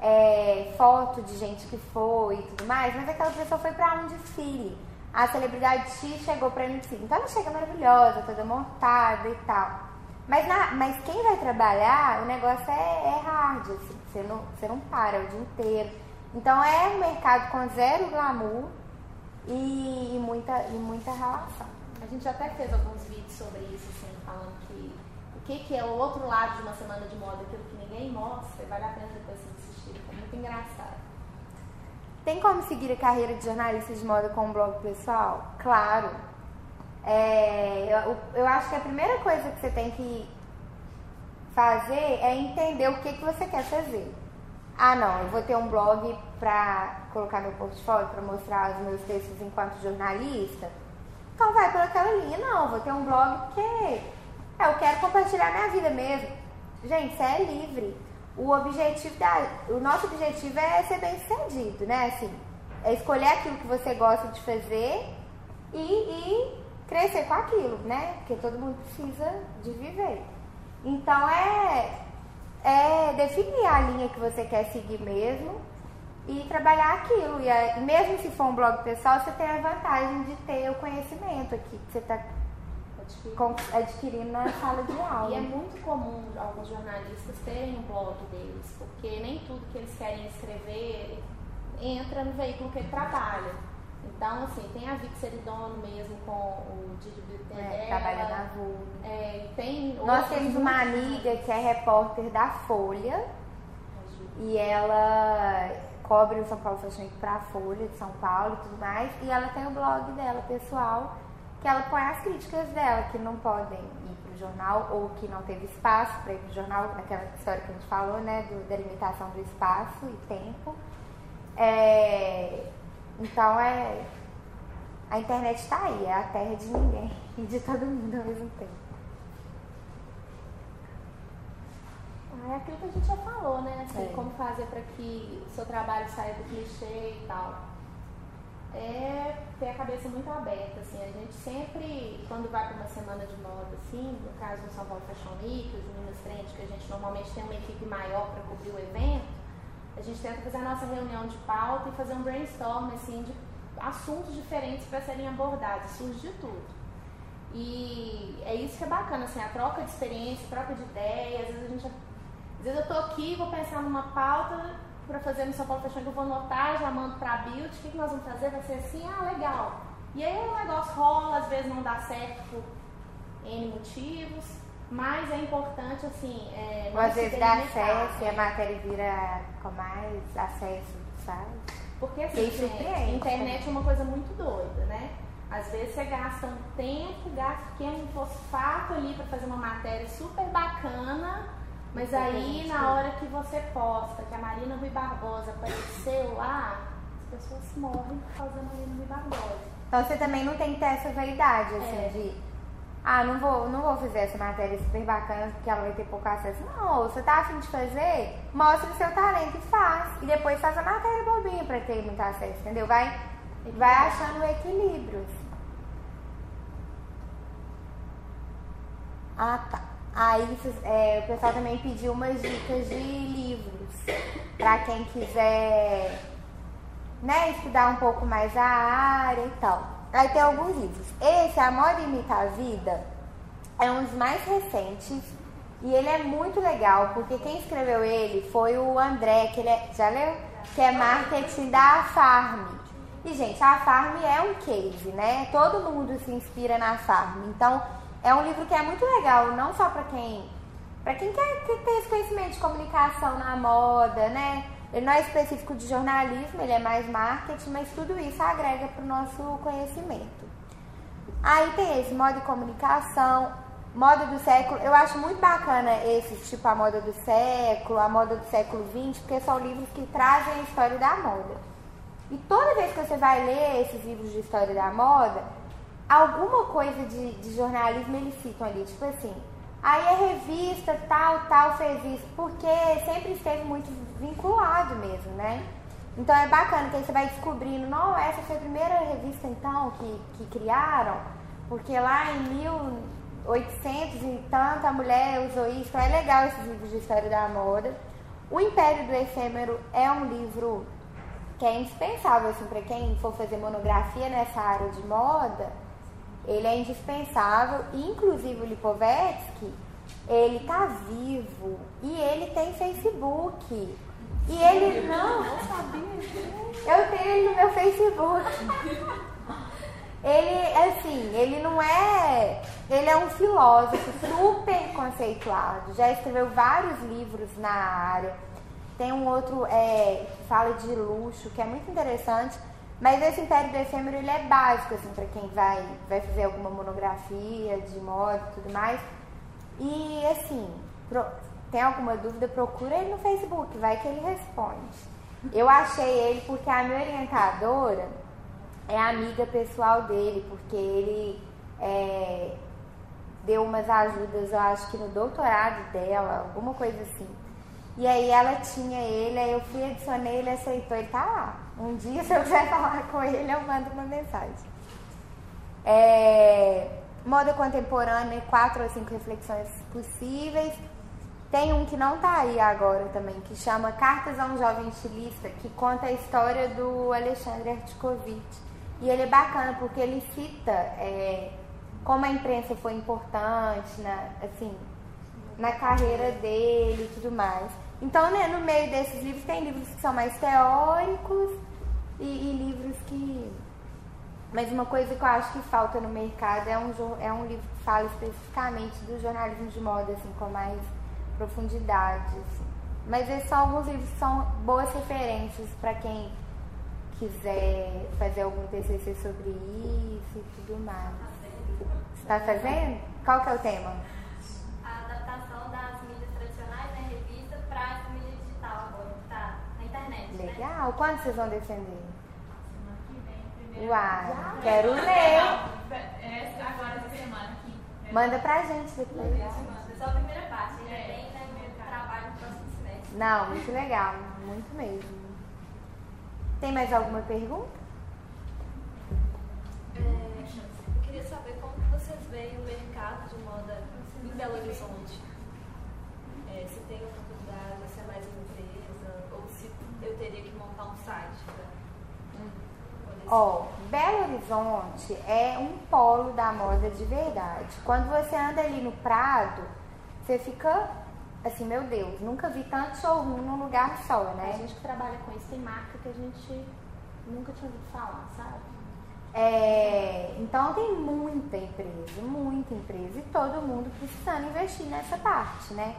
é, foto de gente que foi e tudo mais, mas aquela pessoa foi para um desfile. A celebridade X chegou para mim desfile. Então ela chega maravilhosa, toda montada e tal. Mas, na, mas quem vai trabalhar, o negócio é, é hard, assim, você não, você não para o dia inteiro. Então é um mercado com zero glamour e, e muita, e muita relação. A gente até fez alguns vídeos sobre isso, assim, falando que o que, que é o outro lado de uma semana de moda, aquilo que ninguém mostra, vale a pena depois assistir, é muito engraçado. Tem como seguir a carreira de jornalista de moda com um blog pessoal? Claro. É, eu, eu acho que a primeira coisa que você tem que fazer é entender o que, que você quer fazer. Ah, não, eu vou ter um blog para colocar meu portfólio, para mostrar os meus textos enquanto jornalista. Então vai por aquela linha. Não, vou ter um blog porque é, eu quero compartilhar minha vida mesmo. Gente, você é livre. O objetivo da, o nosso objetivo é ser bem sucedido, né? Assim, é escolher aquilo que você gosta de fazer e, e crescer com aquilo, né? Porque todo mundo precisa de viver. Então é, é definir a linha que você quer seguir mesmo e trabalhar aquilo. E mesmo se for um blog pessoal, você tem a vantagem de ter o conhecimento aqui que você está adquirindo na sala de aula. E é muito comum alguns jornalistas terem um blog deles, porque nem tudo que eles querem escrever entra no veículo que ele trabalha. Então, assim, tem a Vic Seridono mesmo com o Didi é, Trabalha na Vulva. É, tem Nós temos uma amiga que é repórter da Folha e ela cobre o São Paulo Fashion Week pra Folha de São Paulo e tudo mais. E ela tem o blog dela, pessoal, que ela põe as críticas dela, que não podem ir pro jornal ou que não teve espaço para ir pro jornal, naquela história que a gente falou, né, do, da limitação do espaço e tempo. É, então é. A internet está aí, é a terra de ninguém e de todo mundo ao mesmo tempo. É aquilo que a gente já falou, né? Assim, é. Como fazer para que o seu trabalho saia do clichê e tal. É ter a cabeça muito aberta, assim. A gente sempre, quando vai para uma semana de moda, assim, no caso do São Paulo Fashion Week, os Meninas Trend, que a gente normalmente tem uma equipe maior para cobrir o evento, a gente tenta fazer a nossa reunião de pauta e fazer um brainstorm, assim, de assuntos diferentes para serem abordados. Surge de tudo. E é isso que é bacana, assim, a troca de experiência, troca de ideias, às vezes a gente às vezes eu tô aqui, vou pensar numa pauta para fazer no São Paulo Fashion eu vou anotar, já mando para a Build, o que, que nós vamos fazer? Vai ser assim, ah, legal. E aí o negócio rola, às vezes não dá certo por N motivos, mas é importante, assim. É, Ou às vezes dá acesso e a matéria vira com mais acesso, sabe? Porque assim, gente, a internet é uma coisa muito doida, né? Às vezes você gasta um tempo, gasta pequeno fosfato ali para fazer uma matéria super bacana mas aí, na hora que você posta que a Marina Rui Barbosa apareceu lá, as pessoas morrem por causa da Marina Rui Barbosa. Então você também não tem que ter essa vaidade, assim, é. de ah, não vou, não vou fazer essa matéria super bacana porque ela vai ter pouco acesso. Não, você tá afim de fazer, mostra o seu talento e faz. E depois faz a matéria bobinha pra ter muito acesso, entendeu? Vai, vai achando o equilíbrio. Ah, tá. Aí é, o pessoal também pediu umas dicas de livros para quem quiser né, estudar um pouco mais a área e tal. Aí tem alguns livros. Esse, A Moda Imita a Vida, é um dos mais recentes e ele é muito legal, porque quem escreveu ele foi o André, que ele é, já leu? Que é marketing da Farm. E, gente, a Farm é um case, né? Todo mundo se inspira na Farm. Então, é um livro que é muito legal, não só para quem para quem quer ter esse conhecimento de comunicação na moda, né? Ele não é específico de jornalismo, ele é mais marketing, mas tudo isso agrega para o nosso conhecimento. Aí tem esse moda e comunicação, moda do século. Eu acho muito bacana esses, tipo a moda do século, a moda do século XX, porque são livros que trazem a história da moda. E toda vez que você vai ler esses livros de história da moda, alguma coisa de, de jornalismo eles citam ali, tipo assim, aí a revista tal, tal fez isso, porque sempre esteve muito vinculado mesmo, né? Então é bacana que aí você vai descobrindo, não, essa foi a primeira revista então que, que criaram, porque lá em 1800 e tanto a mulher usou isso, então é legal esses livros de história da moda. O Império do Efêmero é um livro que é indispensável assim, para quem for fazer monografia nessa área de moda. Ele é indispensável, inclusive o Lipovetsky, ele tá vivo e ele tem Facebook. E ele não. Eu tenho ele no meu Facebook. Ele, assim, ele não é. Ele é um filósofo super conceituado. Já escreveu vários livros na área. Tem um outro é, que fala de luxo, que é muito interessante. Mas esse Império do Efêmero ele é básico, assim, para quem vai, vai fazer alguma monografia de moda e tudo mais. E, assim, pro, tem alguma dúvida, procura ele no Facebook, vai que ele responde. Eu achei ele porque a minha orientadora é amiga pessoal dele, porque ele é, deu umas ajudas, eu acho que no doutorado dela, alguma coisa assim. E aí ela tinha ele, aí eu fui, adicionei, ele aceitou, ele tá lá. Um dia, se eu quiser falar com ele, eu mando uma mensagem. É, moda contemporânea, quatro ou cinco reflexões possíveis. Tem um que não tá aí agora também, que chama Cartas a um Jovem Estilista, que conta a história do Alexandre Artikovitch. E ele é bacana porque ele cita é, como a imprensa foi importante na, assim, na carreira dele e tudo mais. Então, né, no meio desses livros, tem livros que são mais teóricos e, e, livros que. Mas uma coisa que eu acho que falta no mercado é um, é um livro que fala especificamente do jornalismo de moda, assim, com mais profundidade. Assim. Mas esses são alguns livros que são boas referências para quem quiser fazer algum TCC sobre isso e tudo mais. Você está fazendo? Qual que é o tema? A adaptação das mídias tradicionais, né, revista, para essa mídia digital agora, que está na internet. Né? Legal. Né? Quando vocês vão defender? Semana que vem, primeiro. Uai, quero ler. Essa agora essa semana aqui. Manda pra gente depois. Só a primeira parte, ainda é. tem né, trabalho no próximo semestre. Não, muito legal, muito mesmo. Tem mais alguma pergunta? É, eu queria saber como vocês veem o mercado de moda em Belo Horizonte. É, se tem oportunidade, se é mais uma empresa, ou se eu teria que montar um site para Ó, oh, Belo Horizonte é um polo da moda de verdade. Quando você anda ali no Prado, você fica assim, meu Deus, nunca vi tanto showroom num lugar só, né? A gente que trabalha com isso tem marca que a gente nunca tinha ouvido falar, sabe? É, então tem muita empresa, muita empresa e todo mundo precisando investir nessa parte, né?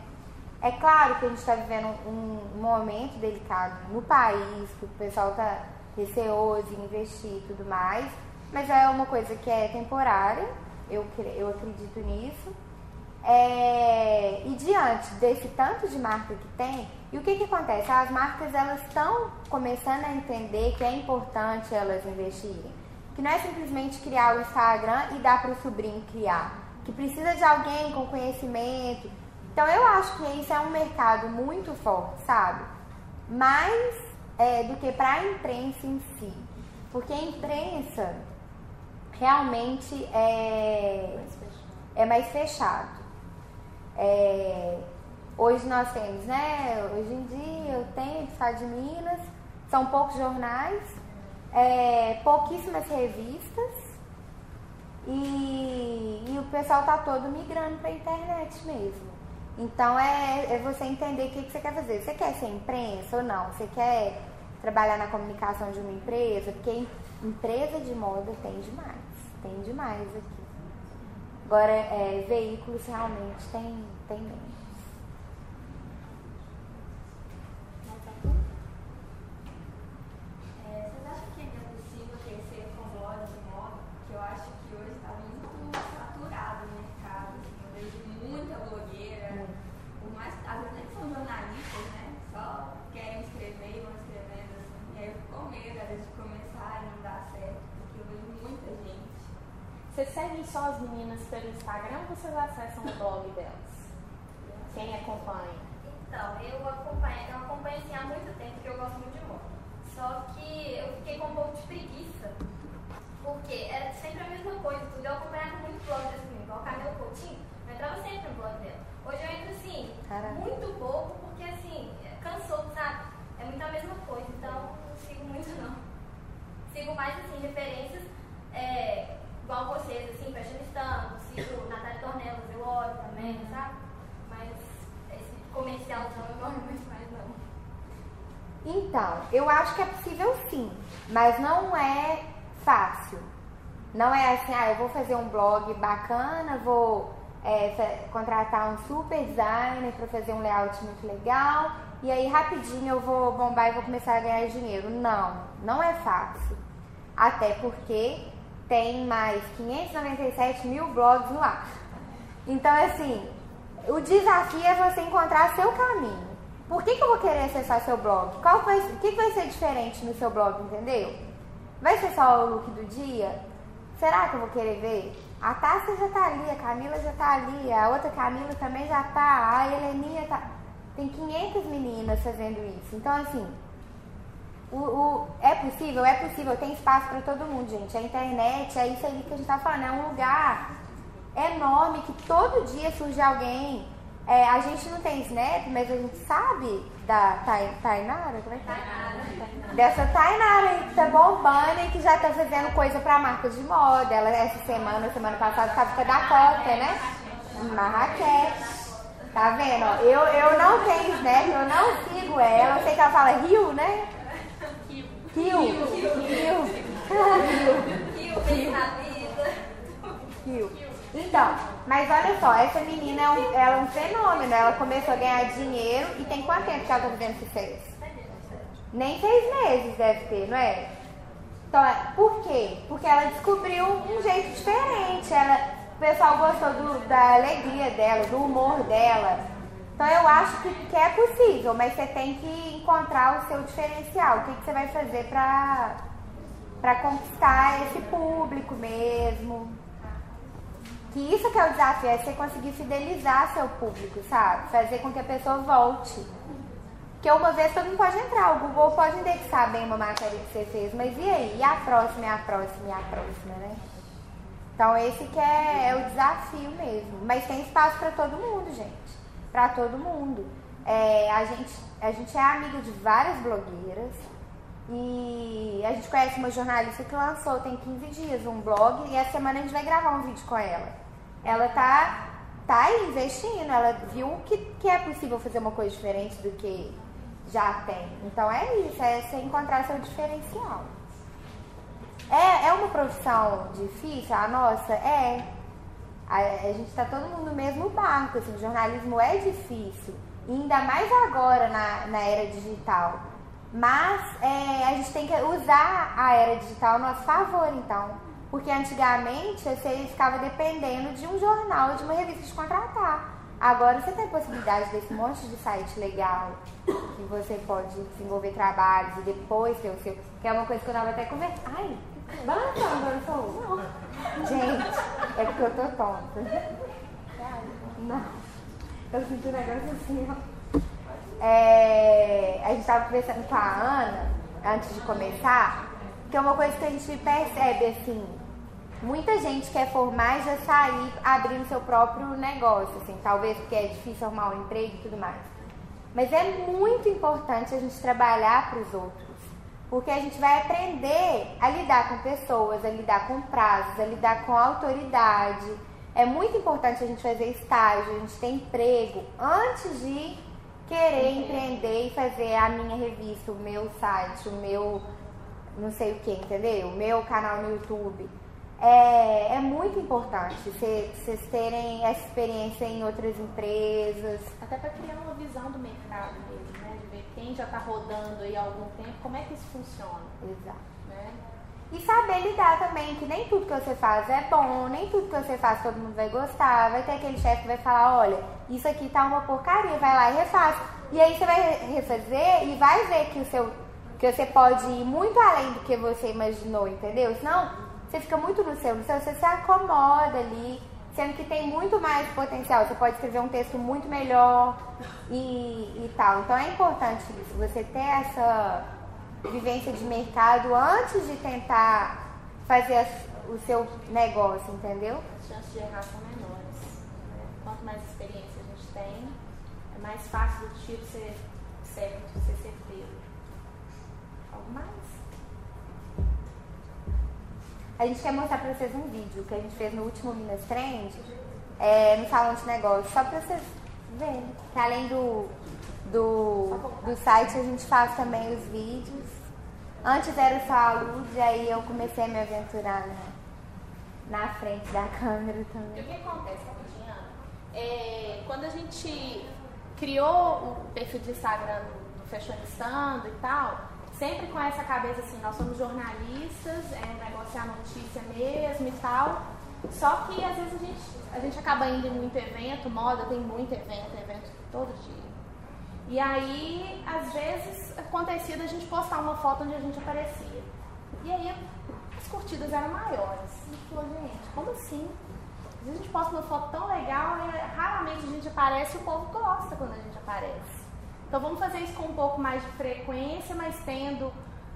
É claro que a gente está vivendo um, momento delicado no país, que o pessoal está receoso em investir e tudo mais, mas é uma coisa que é temporária, eu, eu acredito nisso. É, e diante desse tanto de marca que tem, e o que, que acontece? As marcas elas estão começando a entender que é importante elas investirem. Que não é simplesmente criar o Instagram e dar para o sobrinho criar. Que precisa de alguém com conhecimento. Então eu acho que isso é um mercado muito forte, sabe? Mais é, do que para a imprensa em si. Porque a imprensa realmente é, é mais fechado. É, hoje nós temos, né? Hoje em dia eu tenho Estado de Minas, são poucos jornais, é, pouquíssimas revistas e, e, o pessoal tá todo migrando para a internet mesmo. Então é, é você entender o que, que você quer fazer. Você quer ser imprensa ou não? Você quer trabalhar na comunicação de uma empresa? Porque empresa de moda tem demais, tem demais aqui. Agora, é, veículos realmente tem, tem menos. É, vocês acham que é possível crescer com lojas de moda? Que eu acho que hoje está muito saturado o mercado. Assim, eu vejo muita blogueira, por mais, às vezes nem são jornalistas, né? Só querem escrever e vão escrevendo assim. E aí eu fico com medo, às vezes, de Vocês as meninas pelo Instagram ou vocês acessam o blog delas? Quem acompanha? Então, eu acompanho, eu acompanho assim há muito tempo, porque eu gosto muito de moda. Só que eu fiquei com um pouco de preguiça, porque era sempre a mesma coisa, tudo. Eu acompanhava muito blog desse menino, igual a Camila Coutinho, eu entrava sempre no blog dela. Hoje eu entro assim, Caraca. muito pouco, porque assim, cansou, sabe? É muito a mesma coisa, então não sigo muito não. Sigo mais assim, referências é, igual vocês, assim, fashionistando, sigo Natália Tornelas, eu olho também, sabe? Mas esse comercialzão eu não olho muito mais não. Então, eu acho que é possível sim, mas não é fácil. Não é assim, ah, eu vou fazer um blog bacana, vou é, contratar um super designer para fazer um layout muito legal e aí rapidinho eu vou bombar e vou começar a ganhar dinheiro. Não, não é fácil. Até porque tem mais 597 mil blogs no ar. Então, assim, o desafio é você encontrar seu caminho. Por que, que eu vou querer acessar seu blog? Qual o que, que vai ser diferente no seu blog, entendeu? Vai ser só o look do dia? Será que eu vou querer ver? A Tássia já tá ali, a Camila já tá ali, a outra Camila também já tá, a Heleninha tá. Tem 500 meninas fazendo isso. Então, assim, o, o- é possível? É possível, tem espaço para todo mundo, gente. A internet é isso aí que a gente tá falando, é um lugar enorme que todo dia surge alguém. É, a gente não tem Snap, mas a gente sabe da Tai- Tainara, como é que é? Dessa Tainara aí que tá bombando e que já tá fazendo coisa pra marca de moda. Ela essa semana, semana passada, tava com a Dakota, né? Marrakech. Tá vendo? Eu, eu não tenho Snap, eu não sigo ela. Eu sei que ela fala Rio, né? O beijo na vida. Rio. Então, mas olha só, essa menina é um, ela é um fenômeno. Ela começou a ganhar dinheiro e tem quanto tempo que ela tá fazendo sucesso? Nem seis meses deve ter, não é? Então, é- por quê? Porque ela descobriu um jeito diferente. Ela, o pessoal gostou do- da alegria dela, do humor dela. Então, eu acho que, que é possível, mas você tem que encontrar o seu diferencial. O que, que você vai fazer pra conquistar esse público mesmo. Que isso que é o desafio, é você conseguir fidelizar seu público, sabe? Fazer com que a pessoa volte. Porque uma vez todo mundo pode entrar, o Google pode indexar bem uma matéria que você fez, mas e aí? E a próxima, e a próxima, e a próxima, né? Então esse que é, é o desafio mesmo. Mas tem espaço para todo mundo, gente. Para todo mundo. É, a, gente, a gente é amiga de várias blogueiras. E a gente conhece uma jornalista que lançou tem 15 dias um blog e essa semana a gente vai gravar um vídeo com ela. Ela tá, tá aí investindo, ela viu que, que é possível fazer uma coisa diferente do que já tem. Então é isso, é você encontrar seu diferencial. É, é uma profissão difícil, a nossa? É. A, a gente tá todo mundo no mesmo barco, assim, jornalismo é difícil. Ainda mais agora na, na era digital. Mas é, a gente tem que usar a era digital a nosso favor, então. Porque antigamente você ficava dependendo de um jornal, de uma revista te contratar. Agora você tem a possibilidade desse monte de site legal que você pode desenvolver trabalhos e depois ter o seu. Que é uma coisa que eu tava até conversando. Ai, balançando, balançou. Não. Gente, é porque eu tô tonta. Não. Eu sinto um negócio assim, ó. É, a gente estava conversando com a Ana antes de começar, que é uma coisa que a gente percebe assim, muita gente quer formar e já sair abrindo seu próprio negócio, assim, talvez porque é difícil arrumar um emprego e tudo mais. Mas é muito importante a gente trabalhar para os outros, porque a gente vai aprender a lidar com pessoas, a lidar com prazos, a lidar com autoridade. É muito importante a gente fazer estágio, a gente ter emprego antes de querer empreender e fazer a minha revista, o meu site, o meu não sei o que, entendeu? O meu canal no YouTube. É, é muito importante cê- vocês terem essa experiência em outras empresas. Até para criar uma visão do mercado mesmo, né? De ver quem já está rodando aí há algum tempo, como é que isso funciona, Exato. né? E saber lidar também, que nem tudo que você faz é bom, nem tudo que você faz todo mundo vai gostar. Vai ter aquele chefe que vai falar, olha, isso aqui tá uma porcaria, vai lá e refaz. E aí você vai refazer e vai ver que o seu que você pode ir muito além do que você imaginou, entendeu? Senão, você fica muito no seu, no seu, você se acomoda ali, sendo que tem muito mais potencial. Você pode escrever um texto muito melhor e, e tal. Então é importante isso, você ter essa vivência de mercado antes de tentar fazer as, o seu negócio, entendeu? As chances de errar são menores. Né? Quanto mais experiência a gente tem, é mais fácil do tiro ser certo, ser certeiro. Algo mais? A gente quer mostrar pra vocês um vídeo que a gente fez no último Minas Trend, é, no salão de negócios, só pra vocês verem. Que além do, do, do site, a gente faz também os vídeos. Antes era só a luz, e aí eu comecei a me aventurar na, na frente da câmera E também. o que acontece, rapidinho? É, quando a gente criou o perfil de Instagram do Fashionistando e tal, sempre com essa cabeça assim, nós somos jornalistas, é, a notícia mesmo e tal. Só que às vezes a gente, a gente acaba indo em muito evento, moda tem muito evento, evento todo dia. E aí, às vezes, acontecia da gente postar uma foto onde a gente aparecia. E aí as curtidas eram maiores. E falou, gente, como assim? Às vezes a gente posta uma foto tão legal e raramente a gente aparece e o povo gosta quando a gente aparece. Então vamos fazer isso com um pouco mais de frequência, mas tendo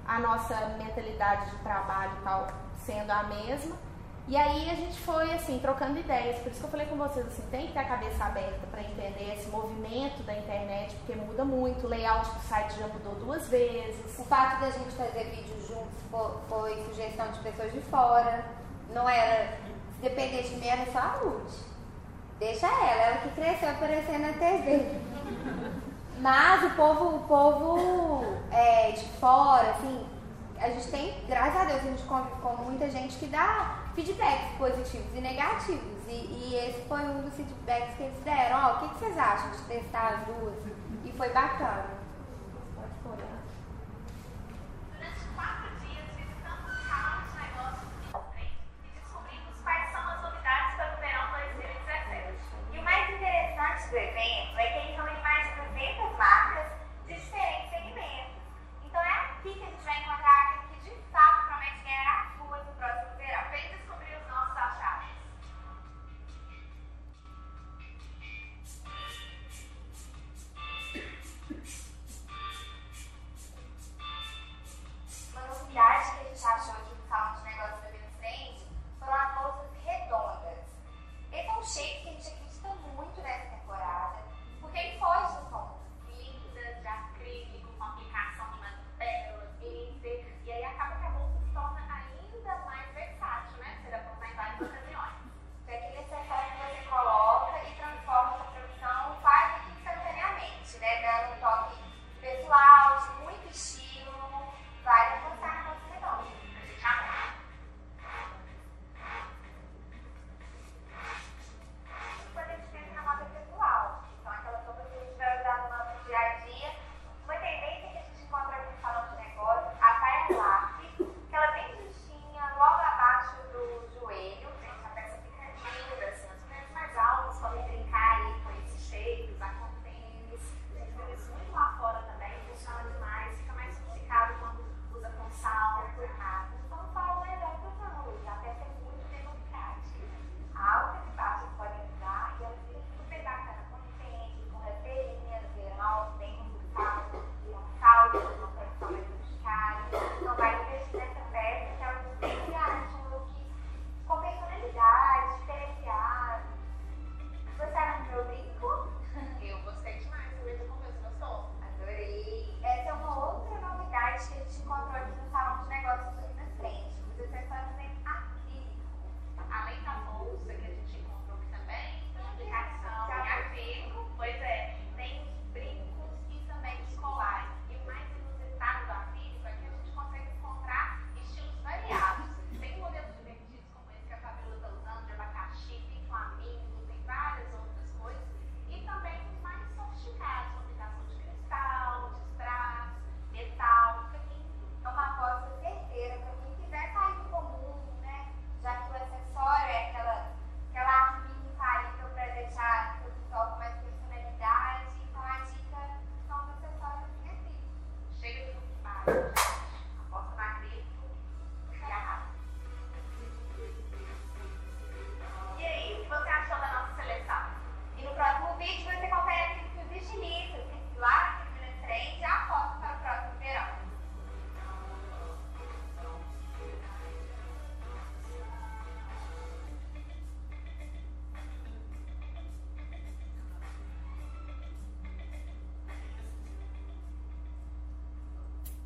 a nossa mentalidade de trabalho e tal sendo a mesma. E aí a gente foi assim, trocando ideias. Por isso que eu falei com vocês assim, tem que ter a cabeça aberta para entender esse movimento da internet, porque muda muito. O layout do site já mudou duas vezes. O fato da gente fazer vídeos juntos fo- foi sugestão de pessoas de fora. Não era. Depender de mim, era Ruth. Deixa ela, ela que cresceu aparecendo na TV. Mas o povo, o povo é, de fora, assim, a gente tem, graças a Deus, a gente convive com muita gente que dá feedbacks positivos e negativos. E, e esse foi um dos feedbacks que eles deram. Ó, o que, que vocês acham de testar as duas? E foi bacana.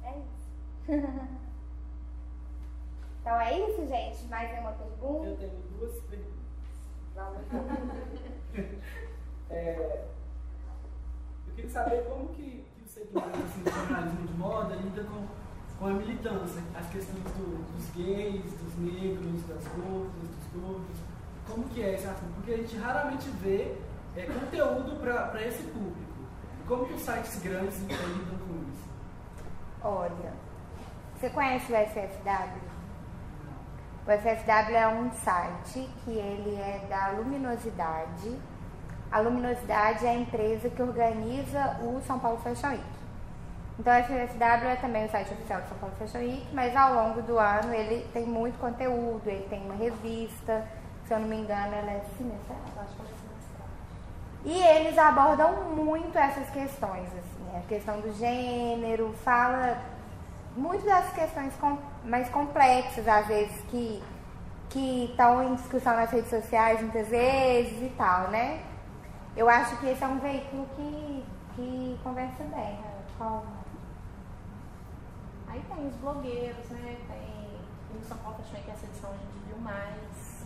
É isso. então é isso, gente. Mais uma pergunta? Eu tenho duas perguntas. É, eu queria saber como que, que o segmento assim, do jornalismo de moda lida com, com a militância, as questões do- dos gays, dos negros, das gordas, dos gordos. Como que é esse assunto? Porque a gente raramente vê é, conteúdo para esse público. Como que os sites grandes lidam com isso? Olha, você conhece o FFW? O FFW é um site que ele é da Luminosidade. A Luminosidade é a empresa que organiza o São Paulo Fashion Week. Então, o FFW é também o site oficial do São Paulo Fashion Week, mas ao longo do ano ele tem muito conteúdo, ele tem uma revista, se eu não me engano, ela é semestral. Acho que. E eles abordam muito essas questões, assim, a questão do gênero, fala muito das questões com- mais complexas, às vezes, que que estão em discussão nas redes sociais muitas vezes e tal, né? Eu acho que esse é um veículo que, que conversa bem. né? Aí tem os blogueiros, né? Tem no São Paulo Fashion Week, essa edição a gente viu mais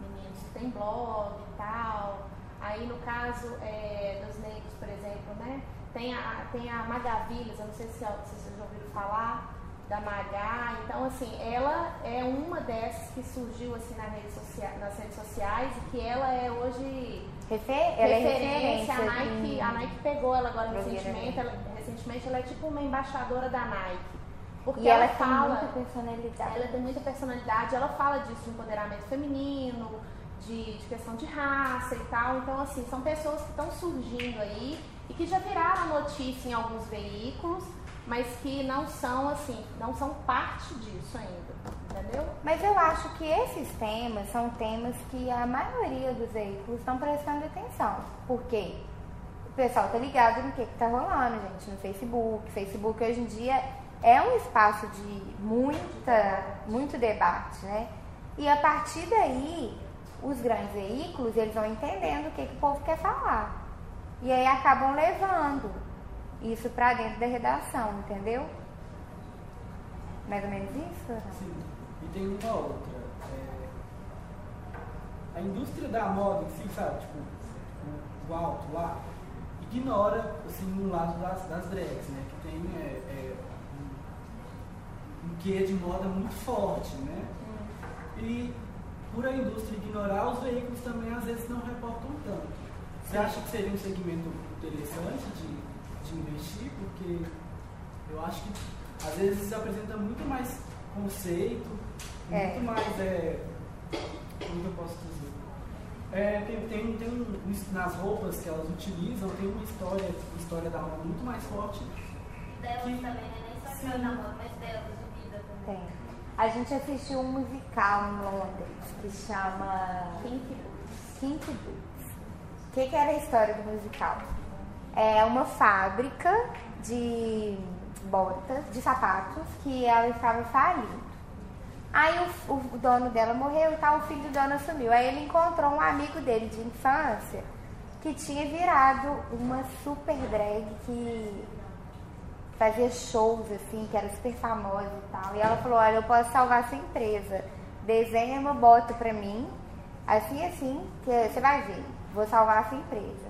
meninos que tem blog e tal. Aí no caso é, dos negros, por exemplo, né? Tem a, tem a Magavilhas, eu não sei se, vocês já ouviram falar da Magá. Então, assim, ela é uma dessas que surgiu assim na rede socia- nas redes sociais e que ela é hoje Refer, ela é referência. referência. A Nike, a Nike pegou ela agora recentemente. Ela, recentemente ela é tipo uma embaixadora da Nike. Porque E ela, ela, tem fala. muita personalidade. Ela tem muita personalidade, ela fala disso de empoderamento feminino, de, de questão de raça e tal. Então, assim, são pessoas que estão surgindo aí e que já viraram notícia em alguns veículos, mas que não são, assim, não são parte disso ainda. Entendeu? Mas eu acho que esses temas são temas que a maioria dos veículos estão prestando atenção. Por quê? O pessoal tá ligado no que, que tá rolando, gente, no Facebook. Facebook hoje em dia é um espaço de muita, muito debate, né? E a partir daí, os grandes veículos, eles vão entendendo o que, que o povo quer falar. E aí acabam levando isso pra dentro da redação, entendeu? Mais ou menos isso? Sim. E tem uma outra. é, a indústria da moda em si, sabe? Tipo, o, alto lá, ignora assim, o lado das, das drags, né? Que tem é, é, um, um quê de moda muito forte, né? E por a indústria ignorar, os veículos também às vezes não reportam tanto. Você acha que seria um segmento interessante de, de investir? Porque eu acho que às vezes apresenta muito mais conceito, É. muito mais. É, como que eu posso dizer? É, tem, tem, tem um, nas roupas que elas utilizam, tem uma história, história da moda muito mais forte. Delas Que- também, né? Nem só da moda, mas delas de vida também. Tem. A gente assistiu um musical em Londres que chama Pink Boots. Pink Boots. O que, que era a história do musical? É uma fábrica de botas, de sapatos, que ela estava falindo. Aí o, o dono dela morreu e tal, o filho do dono assumiu. Aí ele encontrou um amigo dele de infância que tinha virado uma super drag que fazia shows assim, que era super famosa e tal. E ela falou, olha, eu posso salvar sua empresa. Desenha uma bota pra mim, assim assim, que você vai ver, vou salvar a sua empresa.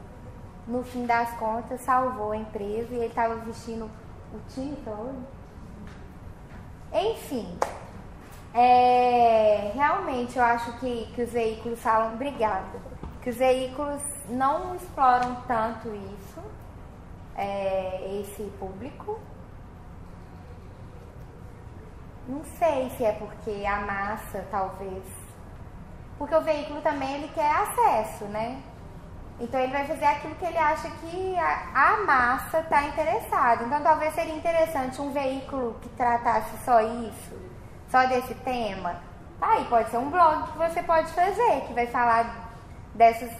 No fim das contas, salvou a empresa e ele estava vestindo o time todo. Enfim, é, realmente eu acho que, que os veículos falam, obrigada, que os veículos não exploram tanto isso, é, esse público. Não sei se é porque a massa, talvez. Porque o veículo também ele quer acesso, né? Então ele vai fazer aquilo que ele acha que a, a massa está interessada. Então talvez seria interessante um veículo que tratasse só isso, só desse tema. Tá aí, pode ser um blog que você pode fazer, que vai falar dessas,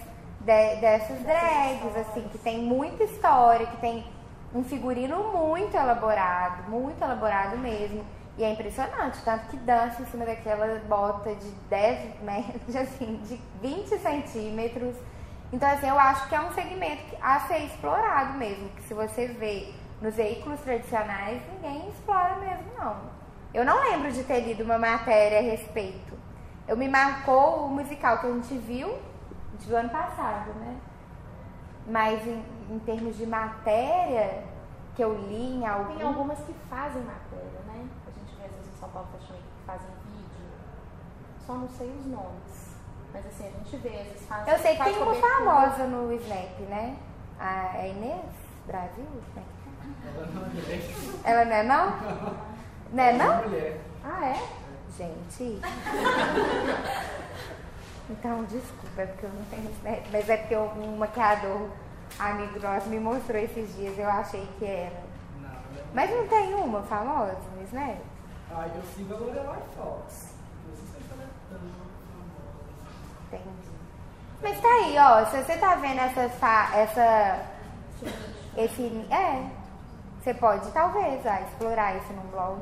de- dessas drags, assim, que tem muita história, que tem um figurino muito elaborado, muito elaborado mesmo. E é impressionante, tanto que dança em cima daquela bota de 10 metros, assim, de 20 centímetros. Então, assim, eu acho que é um segmento a ser explorado mesmo, que se você vê nos veículos tradicionais ninguém explora mesmo, não. Eu não lembro de ter lido uma matéria a respeito. Eu me marcou o musical que a gente viu do ano passado, né? Mas em, em termos de matéria que eu li em algum. Tem algumas que fazem matéria, né? A gente vê às vezes em São Paulo Fashion Week que fazem vídeo. Só não sei os nomes. Mas assim, a gente vê, às vezes fazem. Eu sei que faz tem uma famosa no Snap, né? A é Inês Brasil? né? Ela não é Ela não é não? Não é não? Ah, é? Gente. Então, desculpa, é porque eu não tenho Snap. Mas é porque um maquiador amigo nosso me mostrou esses dias, eu achei que era. Não, Mas não tem uma famosa no Snap? Ah, eu sigo a Lorelai Fox. Não sei se ela é tão famosa. Entendi. Mas tá aí, ó, se você tá vendo essa, fa- essa esse é, você pode talvez ah, explorar isso num blog,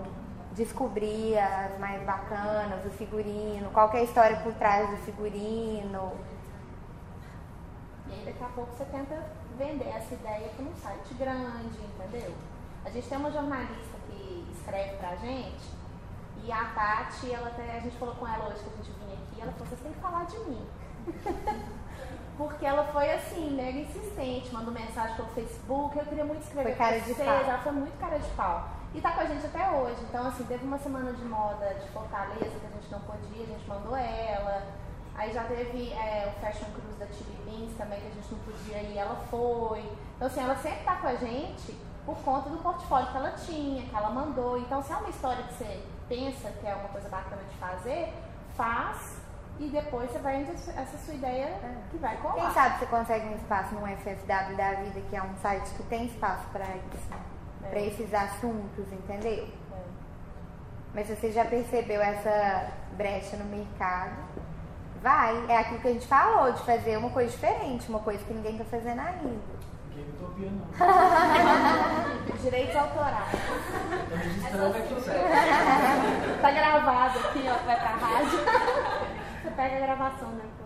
descobrir as mais bacanas, o figurino, qual que é a história por trás do figurino. E aí daqui a pouco você tenta vender essa ideia para um site grande, entendeu? A gente tem uma jornalista que escreve pra gente e a Tati, ela até, a gente falou com ela hoje que a gente vinha aqui, ela falou, vocês têm que falar de mim. Porque ela foi assim, mega insistente, mandou mensagem pelo Facebook, eu queria muito escrever Foi cara pra de vocês, pau. ela foi muito cara de pau. E tá com a gente até hoje. Então, assim, teve uma semana de moda de Fortaleza que a gente não podia, a gente mandou ela. Aí já teve é, o Fashion Cruise da Chili Beans também, que a gente não podia ir, ela foi. Então, assim, ela sempre tá com a gente por conta do portfólio que ela tinha, que ela mandou. Então, se é uma história que você pensa que é uma coisa bacana de fazer, faz e depois você vai indo essa sua ideia que vai colar. Quem sabe você consegue um espaço no FFW da vida, que é um site que tem espaço para isso, É. para esses assuntos, entendeu? É. Mas se você já percebeu essa brecha no mercado, vai. É aquilo que a gente falou, de fazer uma coisa diferente, uma coisa que ninguém tá fazendo ainda. Game Utopia não. Direitos autorais. Tô registrando aqui o certo. Tá gravado aqui, ó, vai pra rádio. Você pega a gravação depois.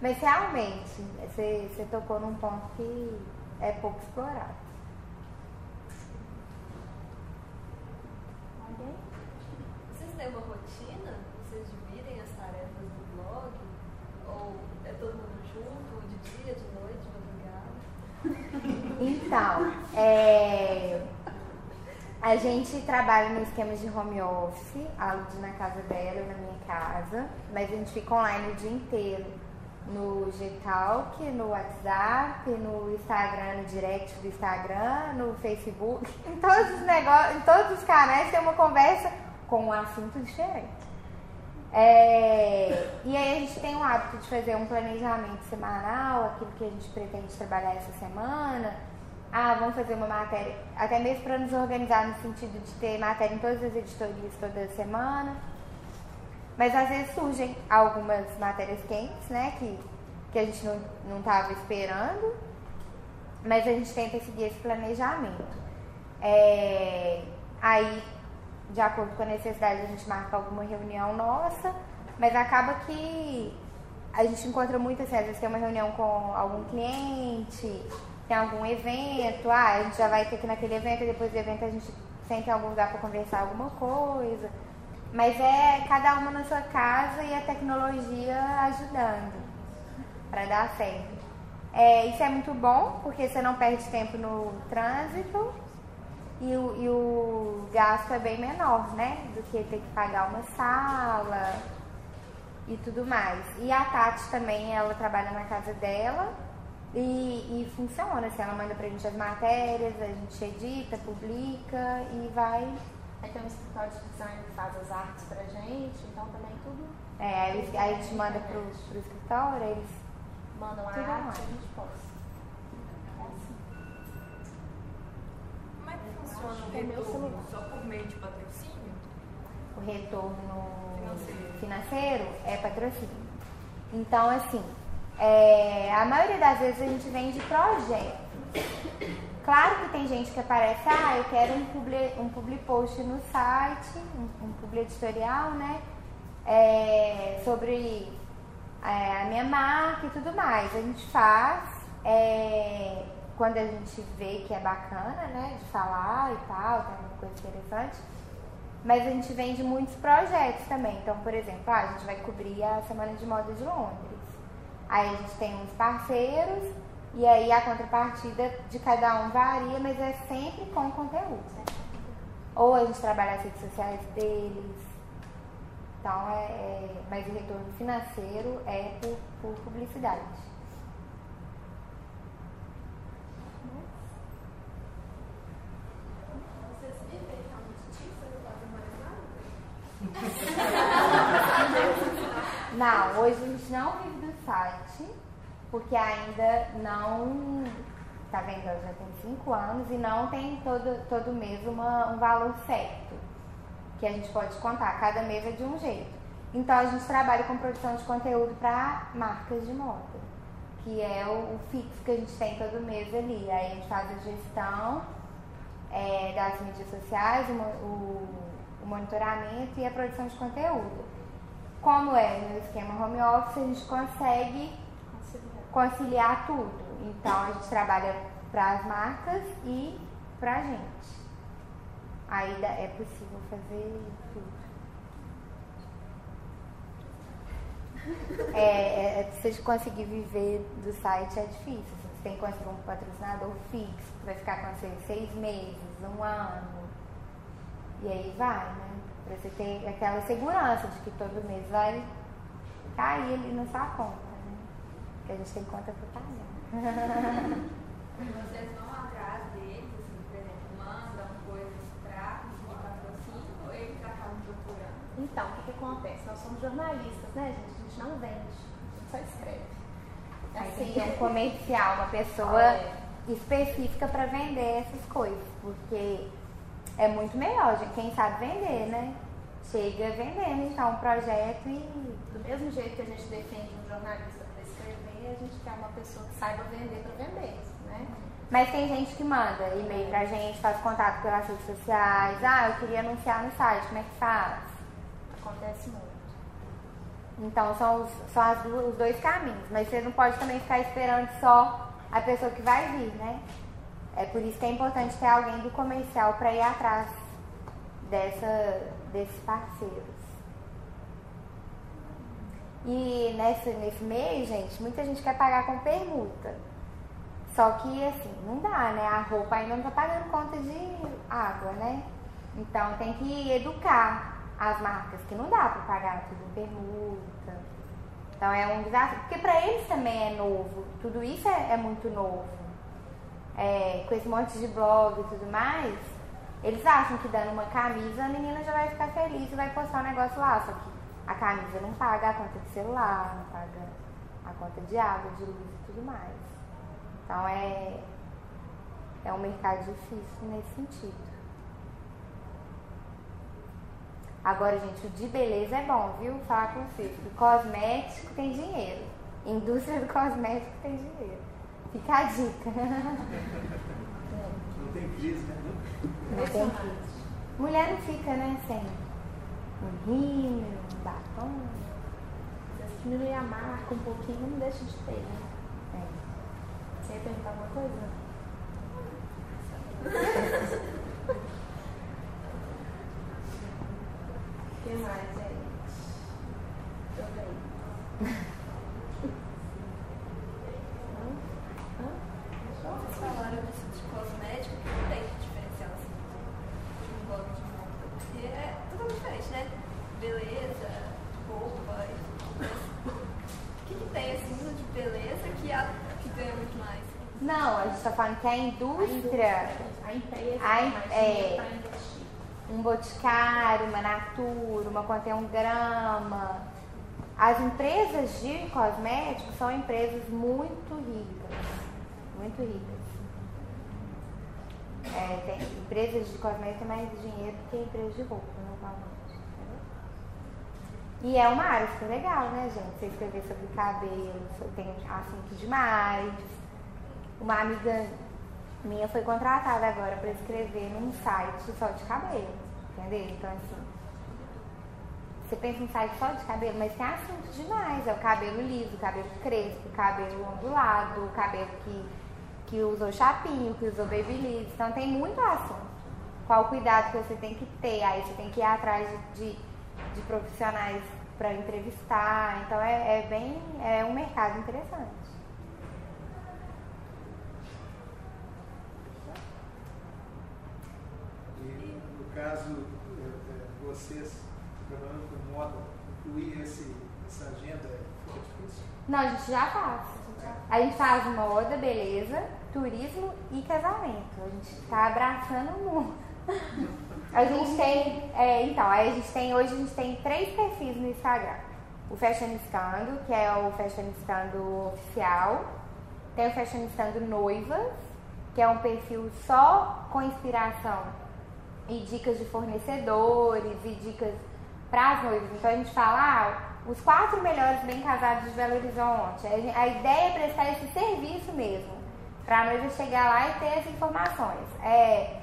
Mas realmente, você, você tocou num ponto que é pouco explorado. Alguém? Vocês têm uma rotina? Vocês dividem as tarefas do blog? Ou é todo mundo junto, de dia, de noite, de madrugada? Então, é, a gente trabalha no esquema de home office, a Lud na casa dela, eu na minha casa, mas a gente fica online o dia inteiro. No Gtalk, no WhatsApp, no Instagram, no direct do Instagram, no Facebook, em todos os negócios, em todos os canais tem uma conversa com um assunto diferente. É, e aí a gente tem o hábito de fazer um planejamento semanal, aquilo que a gente pretende trabalhar essa semana. Ah, vamos fazer uma matéria, até mesmo para nos organizar no sentido de ter matéria em todas as editorias toda semana. Mas às vezes surgem algumas matérias quentes, né, que, que a gente não estava esperando, mas a gente tenta seguir esse planejamento. É, aí de acordo com a necessidade, a gente marca alguma reunião nossa, mas acaba que a gente encontra muito assim, vezes tem uma reunião com algum cliente, tem algum evento, ah, a gente já vai ter que ir naquele evento, e depois do evento a gente senta em algum lugar para conversar alguma coisa. Mas é cada uma na sua casa e a tecnologia ajudando para dar certo. É, isso é muito bom, porque você não perde tempo no trânsito e o, e o gasto é bem menor, né? Do que ter que pagar uma sala e tudo mais. E a Tati também, ela trabalha na casa dela e, e funciona, assim, ela manda pra gente as matérias, a gente edita, publica e vai. Aí tem um escritório de design que faz as artes pra gente, então também tudo É, aí, aí a gente manda pro, pro escritório, eles. mandam a arte e a gente posta. Funciona o É meu retorno? Só por meio de patrocínio? o retorno Financeiro. financeiro é patrocínio. Então, assim, é, a maioria das vezes a gente vende projetos. Claro que tem gente que aparece, ah, eu quero um publi, um publi post no site, um, um publi editorial, né? É, sobre é, a minha marca e tudo mais. A gente faz é, quando a gente vê que é bacana, né, de falar e tal, tem uma coisa interessante. Mas a gente vende muitos projetos também. Então, por exemplo, ah, a gente vai cobrir a Semana de Moda de Londres. Aí a gente tem uns parceiros e aí a contrapartida de cada um varia, mas é sempre com conteúdo. né? Ou a gente trabalha as redes sociais deles. Então é, é- mas o retorno financeiro é por, por publicidade. Vocês vivem realmente disso? Vocês não hoje a gente não vive do site, porque ainda não. Tá vendo? Já tenho cinco anos e não tem todo, todo mês uma, um valor certo que a gente pode contar. Cada mês é de um jeito. Então a gente trabalha com produção de conteúdo para marcas de moda, que é o, o fixo que a gente tem todo mês ali. Aí a gente faz a gestão é, das mídias sociais, mo- o- o monitoramento e a produção de conteúdo. Como é no esquema home office, a gente consegue conciliar tudo. Então a gente trabalha para as marcas e para a gente. Aí é possível fazer tudo. É, é, é, se você conseguir viver do site é difícil. Você tem que conseguir um patrocinador fixo, que vai ficar com você seis meses, um ano. E aí vai, né? Pra você ter aquela segurança de que todo mês vai cair ali na sua conta, né? Porque a gente tem conta pra pagar. E vocês vão atrás deles, assim, por exemplo, mandam coisas pra patrocínio ou eles acabam procurando? Então, o que, que acontece? Nós somos jornalistas, né, gente? A gente não vende, a gente só escreve. Assim, ter um comercial, uma pessoa É. específica para vender essas coisas, porque é muito melhor, gente. Quem sabe vender, né? Chega vendendo então um projeto e. do mesmo jeito que a gente defende um jornalista para escrever, a gente quer uma pessoa que saiba vender para vender, né? Mas tem gente que manda e-mail pra gente, faz contato pelas redes sociais. Ah, eu queria anunciar no site, como é que faz? Acontece muito. Então são, os, são os dois caminhos. Mas você não pode também ficar esperando só a pessoa que vai vir, né? É por isso que é importante ter alguém do comercial para ir atrás dessa, desses parceiros. E nessa, nesse meio, gente, muita gente quer pagar com permuta. Só que assim, não dá, né? A roupa ainda não tá pagando conta de água, né? Então tem que educar as marcas que não dá para pagar tudo em permuta. Então é um desafio, porque para eles também é novo, tudo isso é, é muito novo. É, com esse monte de blog e tudo mais, eles acham que dando uma camisa a menina já vai ficar feliz e vai postar um negócio lá, só que a camisa não paga a conta de celular, não paga a conta de água, de luz e tudo mais. Então é, é um mercado difícil nesse sentido. Agora, gente, o de beleza é bom, viu? Falar com vocês. que cosmético tem dinheiro. Indústria do cosmético tem dinheiro. Fica a dica. Não tem crise, né? Não tem crise. Mulher não fica, né, sem um rímel, um batom. Se diminuir a marca um pouquinho, não deixa de ter, né? É. Você ia perguntar alguma coisa? O que mais, gente? Deixa eu Vocês falaram disso de cosmético, que não tem diferencial assim de um blog de moda. Porque é totalmente diferente, né? Beleza, roupa e tudo mais. O que, que tem assim de beleza que, a, que ganha muito mais? Não, a gente tá falando que a indústria, A empresa A é. investir. um boticário, uma Natura, uma Contém um Grama. As empresas de cosméticos são empresas muito ricas. Muito ricas. É, tem, empresas de cosméticos têm mais dinheiro do que empresas de roupa, normalmente. entendeu? E é uma área super legal, né, gente? Você escrever sobre cabelo, tem assunto demais. Uma amiga minha foi contratada agora para escrever num site só de cabelo, entendeu? Então, assim, você pensa em site só de cabelo, mas tem assunto demais. É o cabelo liso, o cabelo crespo, o cabelo ondulado, o cabelo que, que usou chapinho, que usou babyliss. Então tem muito assunto. Qual o cuidado que você tem que ter? Aí você tem que ir atrás de, de, de profissionais para entrevistar. Então é, é bem é um mercado interessante. E no caso, eh, eh, vocês trabalhando com moda, incluir esse, essa agenda é difícil? Não, a gente já faz. A gente faz moda, beleza, turismo e casamento. A gente está abraçando o mundo. A gente tem, é, então, a gente tem, hoje a gente tem três perfis no Instagram. O Fashionistando, que é o Fashionistando oficial. Tem o Fashionistando Noivas, que é um perfil só com inspiração e dicas de fornecedores e dicas para as noivas. Então a gente fala ah, os quatro melhores bem casados de Belo Horizonte. A ideia é prestar esse serviço mesmo, para a noiva chegar lá e ter as informações. É,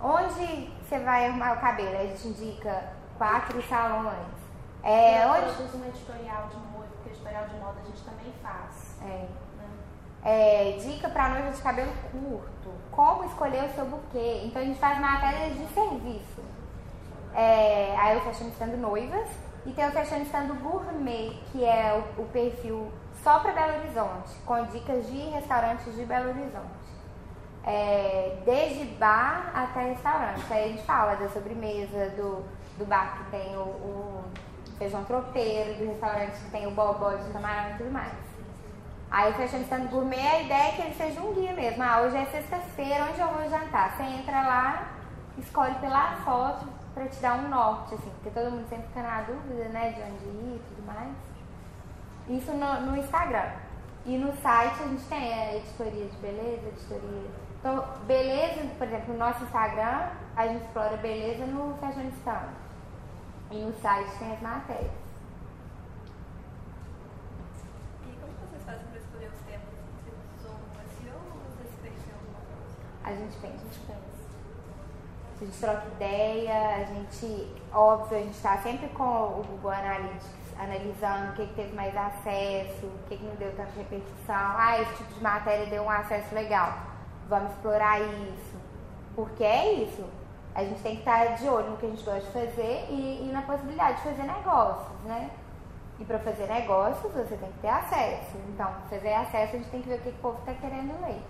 onde você vai arrumar o cabelo? A gente indica quatro salões. É, Eu onde, produzo um editorial de moda, porque editorial de moda a gente também faz. É. né? É, dica para noiva de cabelo curto, como escolher o seu buquê. Então a gente faz matérias de serviço. É, aí o Fashionistando Noivas e tem o Fashionistando Gourmet, que é o, o perfil só para Belo Horizonte, com dicas de restaurantes de Belo Horizonte. É, desde bar até restaurante. Aí a gente fala da sobremesa, do, do bar que tem o, o feijão tropeiro, do restaurante que tem o bobó de camarão e tudo mais. Aí o Fashionistando Gourmet, a ideia é que ele seja um guia mesmo. Ah, hoje é sexta-feira, onde eu vou jantar? Você entra lá, escolhe pela foto pra te dar um norte, assim, porque todo mundo sempre fica na dúvida, né, de onde ir e tudo mais. Isso no, no Instagram. E no site a gente tem a editoria de beleza, editoria. Então, beleza, por exemplo, no nosso Instagram, a gente explora beleza no Fashionistando. E no site tem as matérias. E como vocês fazem para escolher os temas? Vocês usam SEO ou vocês pensam em alguma coisa? A gente pensa, a gente pensa. A gente troca ideia, a gente, óbvio, a gente está sempre com o Google Analytics analisando o que, que teve mais acesso, o que, que não deu tanta repercussão. Ah, esse tipo de matéria deu um acesso legal. Vamos explorar isso. Porque é isso. A gente tem que estar de olho no que a gente gosta de fazer e, e na possibilidade de fazer negócios, né? E para fazer negócios, você tem que ter acesso. Então, pra fazer acesso, a gente tem que ver o que, que o povo está querendo ler.